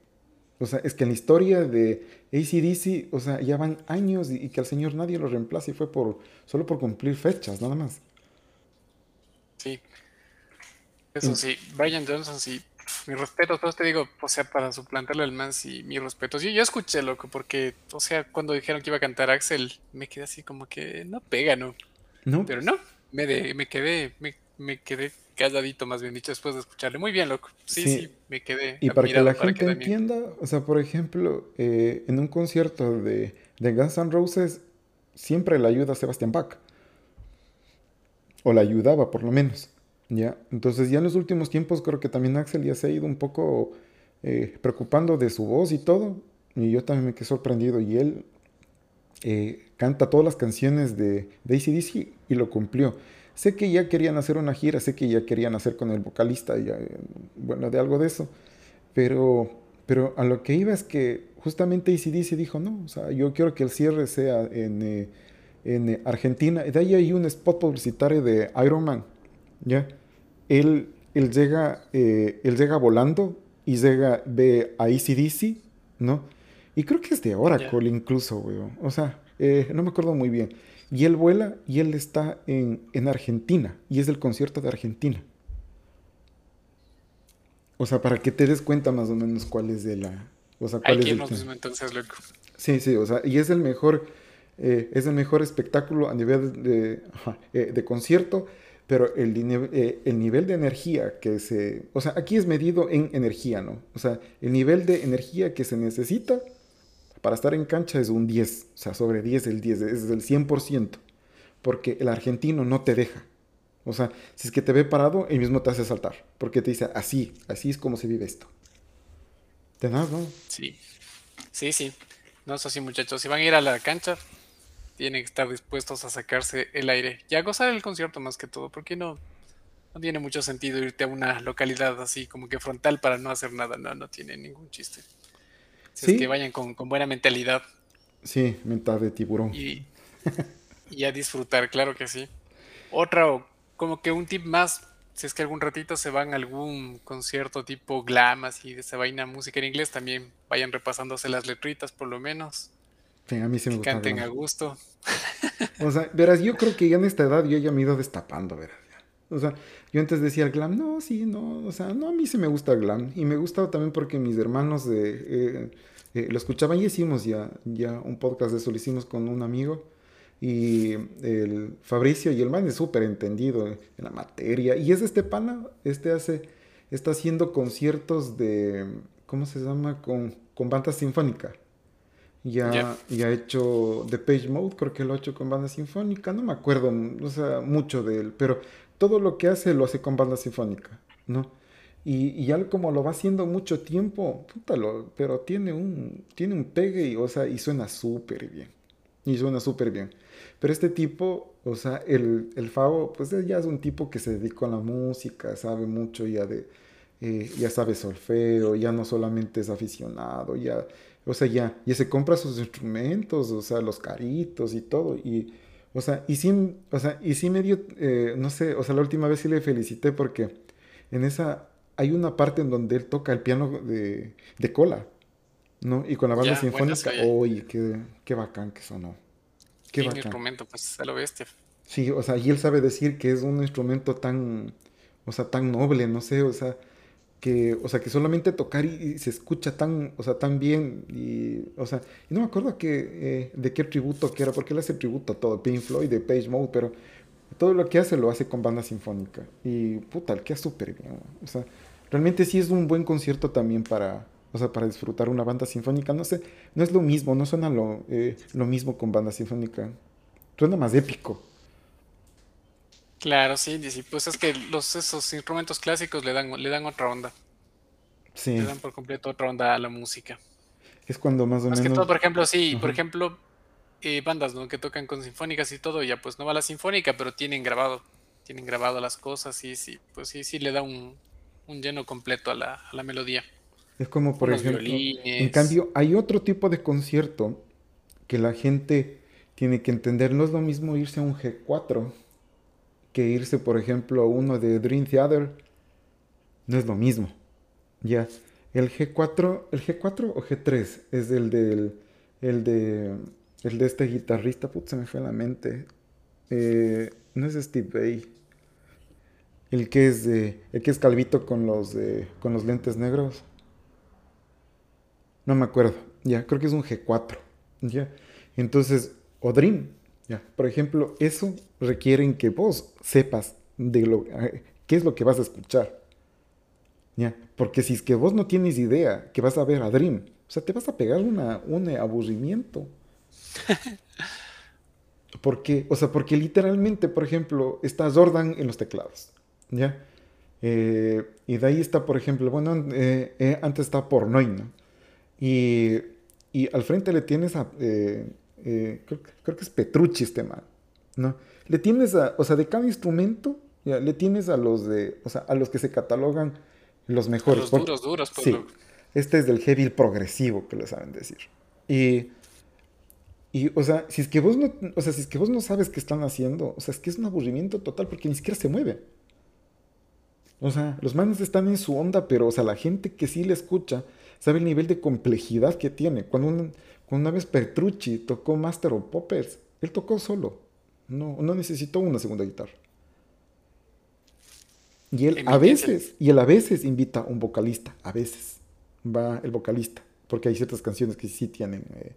[SPEAKER 1] O sea, es que en la historia de ACDC, o sea, ya van años y, y que al señor nadie lo reemplace y fue por, solo por cumplir fechas, nada más.
[SPEAKER 2] Sí. Eso sí, Brian Johnson sí, mis respetos, pero te digo, o sea, para suplantarle al man, sí, mis respetos. Yo, yo escuché, loco, porque, o sea, cuando dijeron que iba a cantar Axel, me quedé así como que no pega, ¿no?
[SPEAKER 1] No.
[SPEAKER 2] Pero no, me, de, me quedé, me, me quedé calladito, más bien dicho, después de escucharle. Muy bien, loco. Sí, sí, me quedé.
[SPEAKER 1] Y para que la gente entienda, o sea, por ejemplo, eh, en un concierto de, de Guns N' Roses, siempre le ayuda a Sebastian Bach. O la ayudaba, por lo menos. ¿Ya? Entonces ya en los últimos tiempos creo que también Axel ya se ha ido un poco eh, preocupando de su voz y todo. Y yo también me quedé sorprendido. Y él eh, canta todas las canciones de, de ACDC y lo cumplió. Sé que ya querían hacer una gira, sé que ya querían hacer con el vocalista, ya, bueno, de algo de eso. Pero, pero a lo que iba es que justamente ACDC dijo, no, o sea, yo quiero que el cierre sea en, eh, en Argentina. De ahí hay un spot publicitario de Iron Man ¿ya? Él, él, llega, eh, él llega volando y llega, ve a ACDC, ¿no? Y creo que es de Oracle incluso, güey. O sea, eh, no me acuerdo muy bien. Y él vuela y él está en, en Argentina. Y es el concierto de Argentina. O sea, para que te des cuenta más o menos cuál es de la... O sea, cuál
[SPEAKER 2] Hay
[SPEAKER 1] es el...
[SPEAKER 2] irnos entonces, loco.
[SPEAKER 1] Sí, sí, o sea, y es el mejor, eh, es el mejor espectáculo a nivel de concierto, pero el, eh, el nivel de energía que se, o sea, aquí es medido en energía, ¿no? O sea, el nivel de energía que se necesita para estar en cancha es un 10, o sea, sobre 10 el 10, es el 100%, porque el argentino no te deja. O sea, si es que te ve parado, él mismo te hace saltar, porque te dice, así, así es como se vive esto. Tenaz, ¿no?
[SPEAKER 2] Sí, sí, sí. No, eso sí, muchachos. Si van a ir a la cancha, tienen que estar dispuestos a sacarse el aire y a gozar el concierto más que todo, porque no, no tiene mucho sentido irte a una localidad así como que frontal para no hacer nada. No, no tiene ningún chiste. Si es que vayan con, con buena mentalidad
[SPEAKER 1] sí, mental de tiburón.
[SPEAKER 2] y, y a disfrutar, claro que sí. Otra, o como que un tip más, si es que algún ratito se van a algún concierto tipo glam, así de esa vaina, música en inglés, también vayan repasándose las letritas por lo menos,
[SPEAKER 1] Sí, a mí sí me
[SPEAKER 2] que
[SPEAKER 1] gusta
[SPEAKER 2] canten a gusto.
[SPEAKER 1] O sea, verás, yo creo que ya en esta edad yo ya me he ido destapando, verás. O sea, yo antes decía el glam, no, sí, no, o sea, no, a mí sí me gusta el glam. Y me gusta también porque mis hermanos de, eh, eh, lo escuchaban y hicimos ya, ya un podcast de eso, lo hicimos con un amigo. Y el Fabricio y el man es súper entendido en la materia. Y es este pana, este hace, está haciendo conciertos de, ¿cómo se llama? Con, con banda sinfónica.
[SPEAKER 2] Ya,
[SPEAKER 1] Ya, ya ha hecho The Page Mode, creo que lo ha hecho con banda sinfónica, no me acuerdo, o sea, mucho de él, pero todo lo que hace lo hace con banda sinfónica, ¿no? Y, y ya como lo va haciendo mucho tiempo, puta, lo- pero tiene un, tiene un pegue y, o sea, y suena súper bien, y suena súper bien. Pero este tipo, o sea, el, el Favo, pues ya es un tipo que se dedicó a la música, sabe mucho ya de, eh, ya sabe solfeo, ya no solamente es aficionado, ya, o sea, ya, ya se compra sus instrumentos, o sea, los caritos y todo, y, o sea, y sí, o sea, y sí me dio, eh, no sé, o sea, la última vez sí le felicité porque en esa, hay una parte en donde él toca el piano de, de cola, ¿no? Y con la banda
[SPEAKER 2] ya,
[SPEAKER 1] sinfónica,
[SPEAKER 2] oye.
[SPEAKER 1] oye, qué, qué bacán que sonó, qué bacán.
[SPEAKER 2] instrumento, pues a lo bestia.
[SPEAKER 1] Sí, o sea, y él sabe decir que es un instrumento tan, o sea, tan noble, no sé, o sea, que, o sea, que solamente tocar y, se escucha tan, o sea, tan bien, y, o sea, y no me acuerdo que, eh, de qué tributo que era, porque él hace tributo a todo, Pink Floyd, de Page Mode, pero todo lo que hace lo hace con banda sinfónica, y puta, el queda súper bien, o sea, realmente sí es un buen concierto también para, o sea, para disfrutar una banda sinfónica, no sé, no es lo mismo, no suena lo, eh, lo mismo con banda sinfónica, suena más épico.
[SPEAKER 2] Claro, sí, sí, pues es que los esos instrumentos clásicos le dan, le dan otra onda, le
[SPEAKER 1] Sí,
[SPEAKER 2] dan por completo otra onda a la música.
[SPEAKER 1] es cuando más o
[SPEAKER 2] Más que
[SPEAKER 1] menos...
[SPEAKER 2] todo, por ejemplo, sí, por ejemplo, eh, bandas, ¿no? que tocan con sinfónicas y todo, ya pues no va la sinfónica, pero tienen grabado, tienen grabado las cosas, sí, sí, pues sí, sí le da un, un lleno completo a la, a la melodía.
[SPEAKER 1] Es como, por
[SPEAKER 2] Unos
[SPEAKER 1] ejemplo, en
[SPEAKER 2] violines,
[SPEAKER 1] cambio, hay otro tipo de concierto que la gente tiene que entender. No es lo mismo irse a un G4 que irse, por ejemplo, a uno de Dream Theater. No es lo mismo. Ya. El G4, ¿el G4 o G3? Es el del, el de, el de este guitarrista, putz, se me fue la mente. Eh, no es Steve Vai. El que es, de- el que es calvito con los, eh, con los lentes negros. No me acuerdo. Ya, creo que es un G4. Ya. Entonces, o Dream. Ya. Por ejemplo, eso requieren que vos sepas de lo, eh, qué es lo que vas a escuchar. Ya. Porque si es que vos no tienes idea que vas a ver a Dream, o sea, te vas a pegar una, un aburrimiento. Porque, o sea, porque literalmente, por ejemplo, está Jordan en los teclados. ¿Ya? Eh, y de ahí está, por ejemplo, bueno, eh, eh, antes está Pornoy, ¿no? Y, y al frente le tienes a, eh, creo, creo que es Petrucci este man, ¿no? Le tienes a, o sea, de cada instrumento, ya, le tienes a los de, o sea, a los que se catalogan los
[SPEAKER 2] a
[SPEAKER 1] mejores.
[SPEAKER 2] los duros, duros, pues
[SPEAKER 1] sí,
[SPEAKER 2] lo-
[SPEAKER 1] este es del heavy progresivo, que le saben decir. Y, y, o sea, si es que vos no, o sea, si es que vos no sabes qué están haciendo, o sea, es que es un aburrimiento total porque ni siquiera se mueve. O sea, los manes están en su onda, pero, o sea, la gente que sí le escucha sabe el nivel de complejidad que tiene. Cuando, un- cuando una vez Petrucci tocó Master of Puppets, él tocó solo. No, no necesitó una segunda guitarra. Y él a veces, y él a veces invita a un vocalista, a veces va el vocalista, porque hay ciertas canciones que sí tienen eh,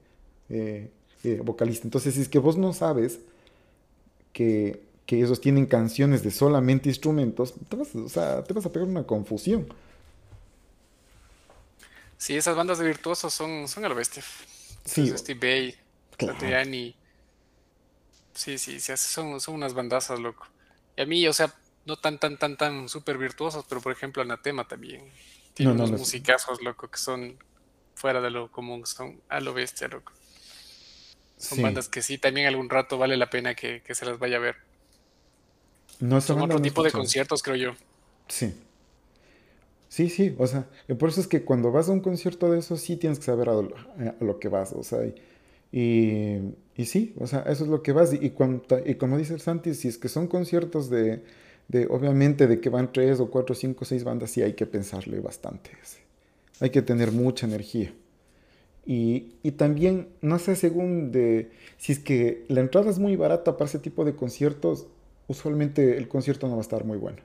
[SPEAKER 1] eh, eh, vocalista. Entonces, si es que vos no sabes que, que ellos tienen canciones de solamente instrumentos, te vas, o sea, te vas a pegar una confusión.
[SPEAKER 2] Sí, esas bandas de virtuosos son, son a bestia. Sí. Steve Bay, Sí, sí, sí, son, son unas bandazas, loco. Y a mí, o sea, no tan, tan, tan, tan súper virtuosos, pero por ejemplo Anatema también. Tiene unos musicazos, loco, que son fuera de lo común, son a lo bestia, loco. Son bandas que sí, también algún rato vale la pena que, se las vaya a ver. No son otro tipo de conciertos, creo yo.
[SPEAKER 1] Sí. Sí, sí, o sea, por eso es que cuando vas a un concierto de eso sí tienes que saber a lo, que vas, o sea, y, y, sí, o sea, eso es lo que vas. Y, cuando, y como dice el Santi, si es que son conciertos de, de, obviamente, de que van tres o cuatro, cinco, seis bandas, sí hay que pensarle bastante. Hay que tener mucha energía. Y, y, también, no sé, según de, si es que la entrada es muy barata para ese tipo de conciertos, usualmente el concierto no va a estar muy bueno.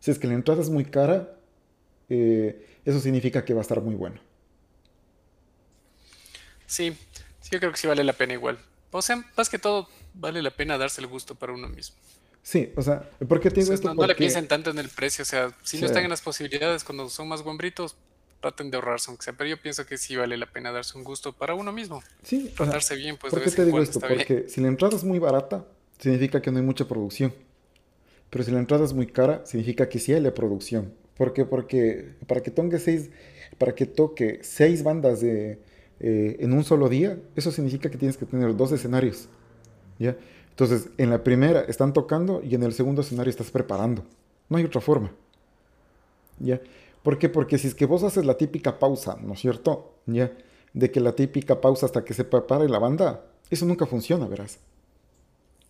[SPEAKER 1] Si es que la entrada es muy cara, eh, eso significa que va a estar muy bueno.
[SPEAKER 2] Sí, sí, yo creo que sí vale la pena igual. O sea, más que todo, vale la pena darse el gusto para uno mismo.
[SPEAKER 1] Sí, o sea, ¿por qué te digo
[SPEAKER 2] esto? No, le piensen tanto en el precio, o sea, si no están en las posibilidades cuando son más guambritos, traten de ahorrarse aunque sea, pero yo pienso que sí vale la pena darse un gusto para uno mismo.
[SPEAKER 1] Sí, o sea, bien, pues ¿Por qué te digo esto? Porque si la entrada es muy barata, significa que no hay mucha producción. Pero si la entrada es muy cara, significa que sí hay la producción. ¿Por qué? Porque para que toque seis, para que toque seis bandas de, eh, en un solo día, eso significa que tienes que tener dos escenarios. ¿ya? Entonces, en la primera están tocando y en el segundo escenario estás preparando. No hay otra forma. ¿Ya? ¿Por qué? Porque si es que vos haces la típica pausa, ¿no es cierto? ¿Ya? De que la típica pausa hasta que se prepare la banda, eso nunca funciona, verás.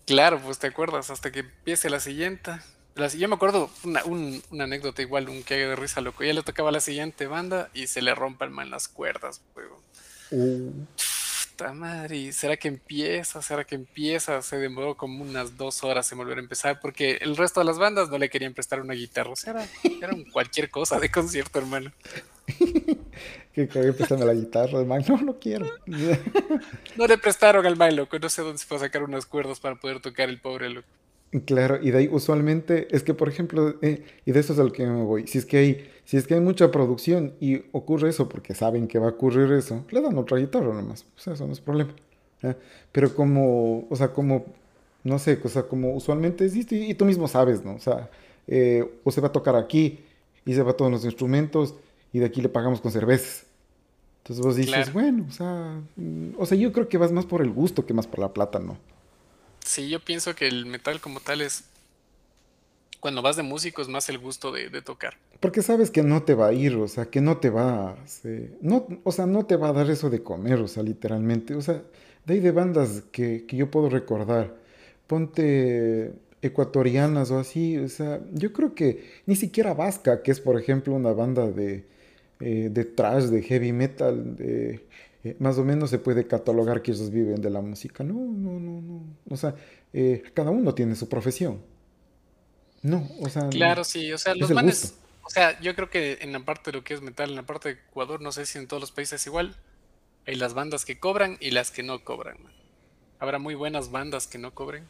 [SPEAKER 2] Claro, pues te acuerdas, hasta que empiece la siguiente. Yo me acuerdo una, anécdota igual, un que de risa loco. Ya le tocaba la siguiente banda y se le rompa el man las cuerdas, juego. Uh madre, ¿será que empieza? ¿Será que empieza? Se demoró como unas dos horas en volver a empezar porque el resto de las bandas no le querían prestar una guitarra. O sea, era, era cualquier cosa de concierto, hermano.
[SPEAKER 1] que quería prestarme la guitarra, hermano. No, no quiero.
[SPEAKER 2] no le prestaron al man, loco. No sé dónde se fue a sacar unas cuerdas para poder tocar el pobre loco.
[SPEAKER 1] Claro, y de ahí usualmente es que, por ejemplo, eh, y de eso es al que me voy, si es que hay, si es que hay mucha producción y ocurre eso porque saben que va a ocurrir eso, le dan otra guitarra nomás, o sea, eso no es problema. Pero como, o sea, como, no sé, o sea, como usualmente existe, y, tú mismo sabes, ¿no? O sea, eh, o se va a tocar aquí y se va todos los instrumentos y de aquí le pagamos con cervezas. Entonces vos dices, bueno, o sea, mm, o sea, yo creo que vas más por el gusto que más por la plata, ¿no?
[SPEAKER 2] Sí, yo pienso que el metal como tal es. Cuando vas de músico es más el gusto de, tocar.
[SPEAKER 1] Porque sabes que no te va a ir, o sea, que no te va. no, o sea, no te va a dar eso de comer, o sea, literalmente. O sea, de ahí de bandas que, yo puedo recordar. Ponte ecuatorianas o así, o sea, yo creo que ni siquiera Vasca, que es por ejemplo una banda de, eh, de trash, de heavy metal, de, eh, más o menos se puede catalogar que ellos viven de la música. No, no, no, no. O sea, eh, cada uno tiene su profesión. No, o sea.
[SPEAKER 2] Claro, sí, o sea, los manes. O sea, yo creo que en la parte de lo que es metal, en la parte de Ecuador, no sé si en todos los países igual, hay las bandas que cobran y las que no cobran. Habrá muy buenas bandas que no cobren.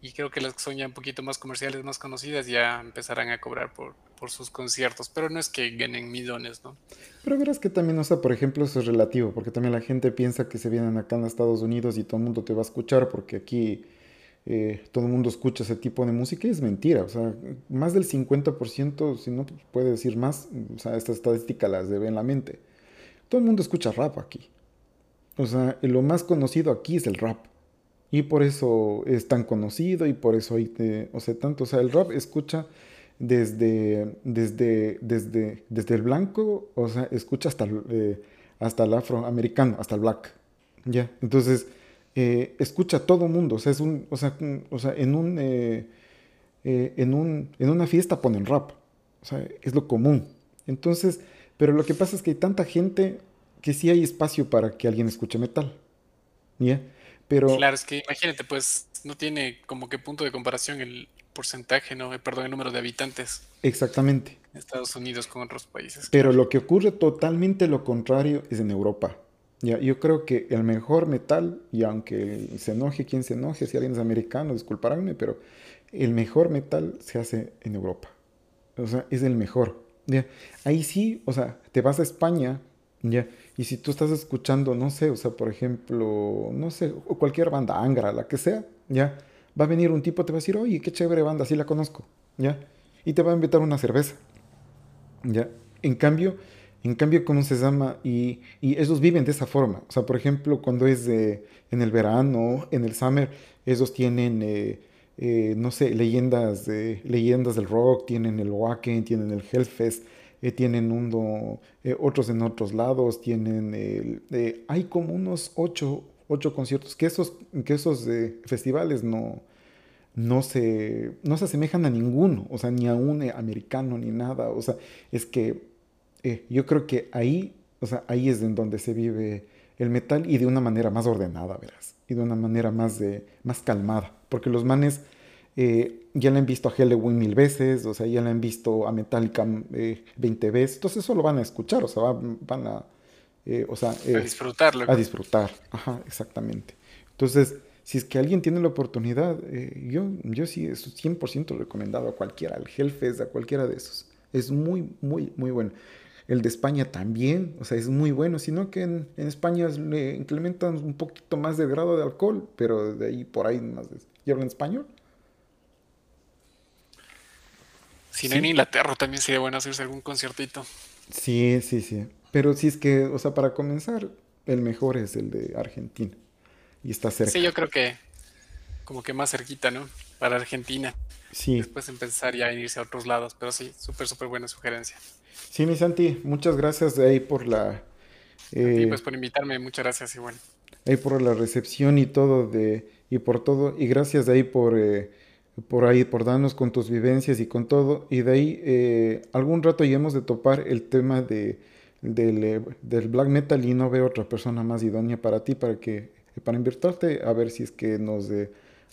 [SPEAKER 2] Y creo que las que son ya un poquito más comerciales, más conocidas, ya empezarán a cobrar por, por sus conciertos. Pero no es que ganen millones, ¿no?
[SPEAKER 1] Pero verás que también, o sea, por ejemplo, eso es relativo, porque también la gente piensa que se vienen acá en Estados Unidos y todo el mundo te va a escuchar, porque aquí eh, todo el mundo escucha ese tipo de música y es mentira. O sea, más del 50%, si no puede decir más, o sea, esta estadística las debe en la mente. Todo el mundo escucha rap aquí. O sea, lo más conocido aquí es el rap. Y por eso es tan conocido y por eso hay, o sea, tanto, o sea, el rap escucha desde, desde, desde, desde el blanco, o sea, escucha hasta eh, hasta el afroamericano, hasta el black, ¿ya? Entonces, eh, escucha todo mundo, o sea, es un, o sea, o sea en, un, eh, en, un, en una fiesta ponen rap, o sea, es lo común. Entonces, pero lo que pasa es que hay tanta gente que sí hay espacio para que alguien escuche metal, ¿ya?
[SPEAKER 2] Claro, es que imagínate, pues no tiene como que punto de comparación el, porcentaje, ¿no? Perdón, el número de habitantes.
[SPEAKER 1] Exactamente.
[SPEAKER 2] Estados Unidos con otros países.
[SPEAKER 1] Pero lo que ocurre totalmente lo contrario es en Europa. Ya, yo creo que el mejor metal, y aunque se enoje quien se enoje, si alguien es americano, disculparánme, pero el mejor metal se hace en Europa. O sea, es el mejor. ¿ya? Ahí sí, o sea, te vas a España, ¿ya? Y si tú estás escuchando, no sé, o sea, por ejemplo, no sé, o cualquier banda, Angra, la que sea, ¿ya? Va a venir un tipo, te va a decir, oye, qué chévere banda, sí la conozco, ¿ya? Y te va a invitar una cerveza, ¿ya? En cambio, en cambio, ¿cómo se llama? Y, y ellos viven de esa forma. O sea, por ejemplo, cuando es de, en el verano, en el summer, ellos tienen, eh, eh, no sé, leyendas, leyendas del rock, tienen el Wacken, tienen el Hellfest, eh, tienen uno, otros en otros lados, tienen, hay como unos ocho, ocho conciertos, que esos, que esos festivales no, no se, no se asemejan a ninguno, o sea, ni a un americano ni nada, o sea, es que eh, yo creo que ahí, o sea, ahí es en donde se vive el metal y de una manera más ordenada, verás, y de una manera más, de, más calmada, porque los manes eh, ya le han visto a Halloween mil veces, o sea, ya le han visto a Metallica 20 eh, veces, entonces eso lo van a escuchar, o sea, van, a, o sea,
[SPEAKER 2] a disfrutarlo.
[SPEAKER 1] A disfrutar, ajá, exactamente. Entonces, si es que alguien tiene la oportunidad, yo, yo sí, es 100% recomendado a cualquiera, al Hellfest, a cualquiera de esos. Es muy, muy, muy bueno. El de España también, o sea, es muy bueno, sino que en, España le incrementan un poquito más de grado de alcohol, pero de ahí por ahí más. ¿Y hablan español?
[SPEAKER 2] Si no en Inglaterra también sería bueno hacerse algún conciertito.
[SPEAKER 1] Sí, sí, sí. Pero si es que, o sea, para comenzar, el mejor es el de Argentina. Y está cerca.
[SPEAKER 2] Sí, yo creo que como que más cerquita, ¿no? Para Argentina. Sí. Después empezar ya a irse a otros lados, pero sí, súper, súper buena sugerencia.
[SPEAKER 1] Sí, mi Santi, muchas gracias de ahí por la...
[SPEAKER 2] Eh, pues por invitarme, muchas gracias igual.
[SPEAKER 1] Ahí por la recepción y todo de y por todo y gracias de ahí por eh, por ahí por darnos con tus vivencias y con todo y de ahí eh, algún rato ya hemos de topar el tema de del, eh, del, black metal y no veo otra persona más idónea para ti para que para invitarte a ver si es que nos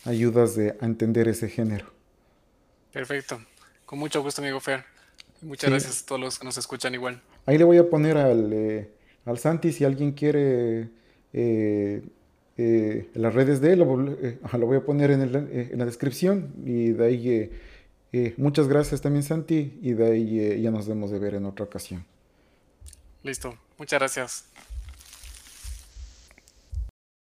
[SPEAKER 1] ayudas de, a entender ese género.
[SPEAKER 2] Perfecto, con mucho gusto amigo Fer. Muchas gracias a todos los que nos escuchan igual.
[SPEAKER 1] Ahí le voy a poner al, eh, al Santi si alguien quiere eh, eh, las redes de él, lo, lo voy a poner en, el, en, la descripción y de ahí muchas gracias también Santi y de ahí ya nos vemos de ver en otra ocasión.
[SPEAKER 2] Listo, muchas gracias.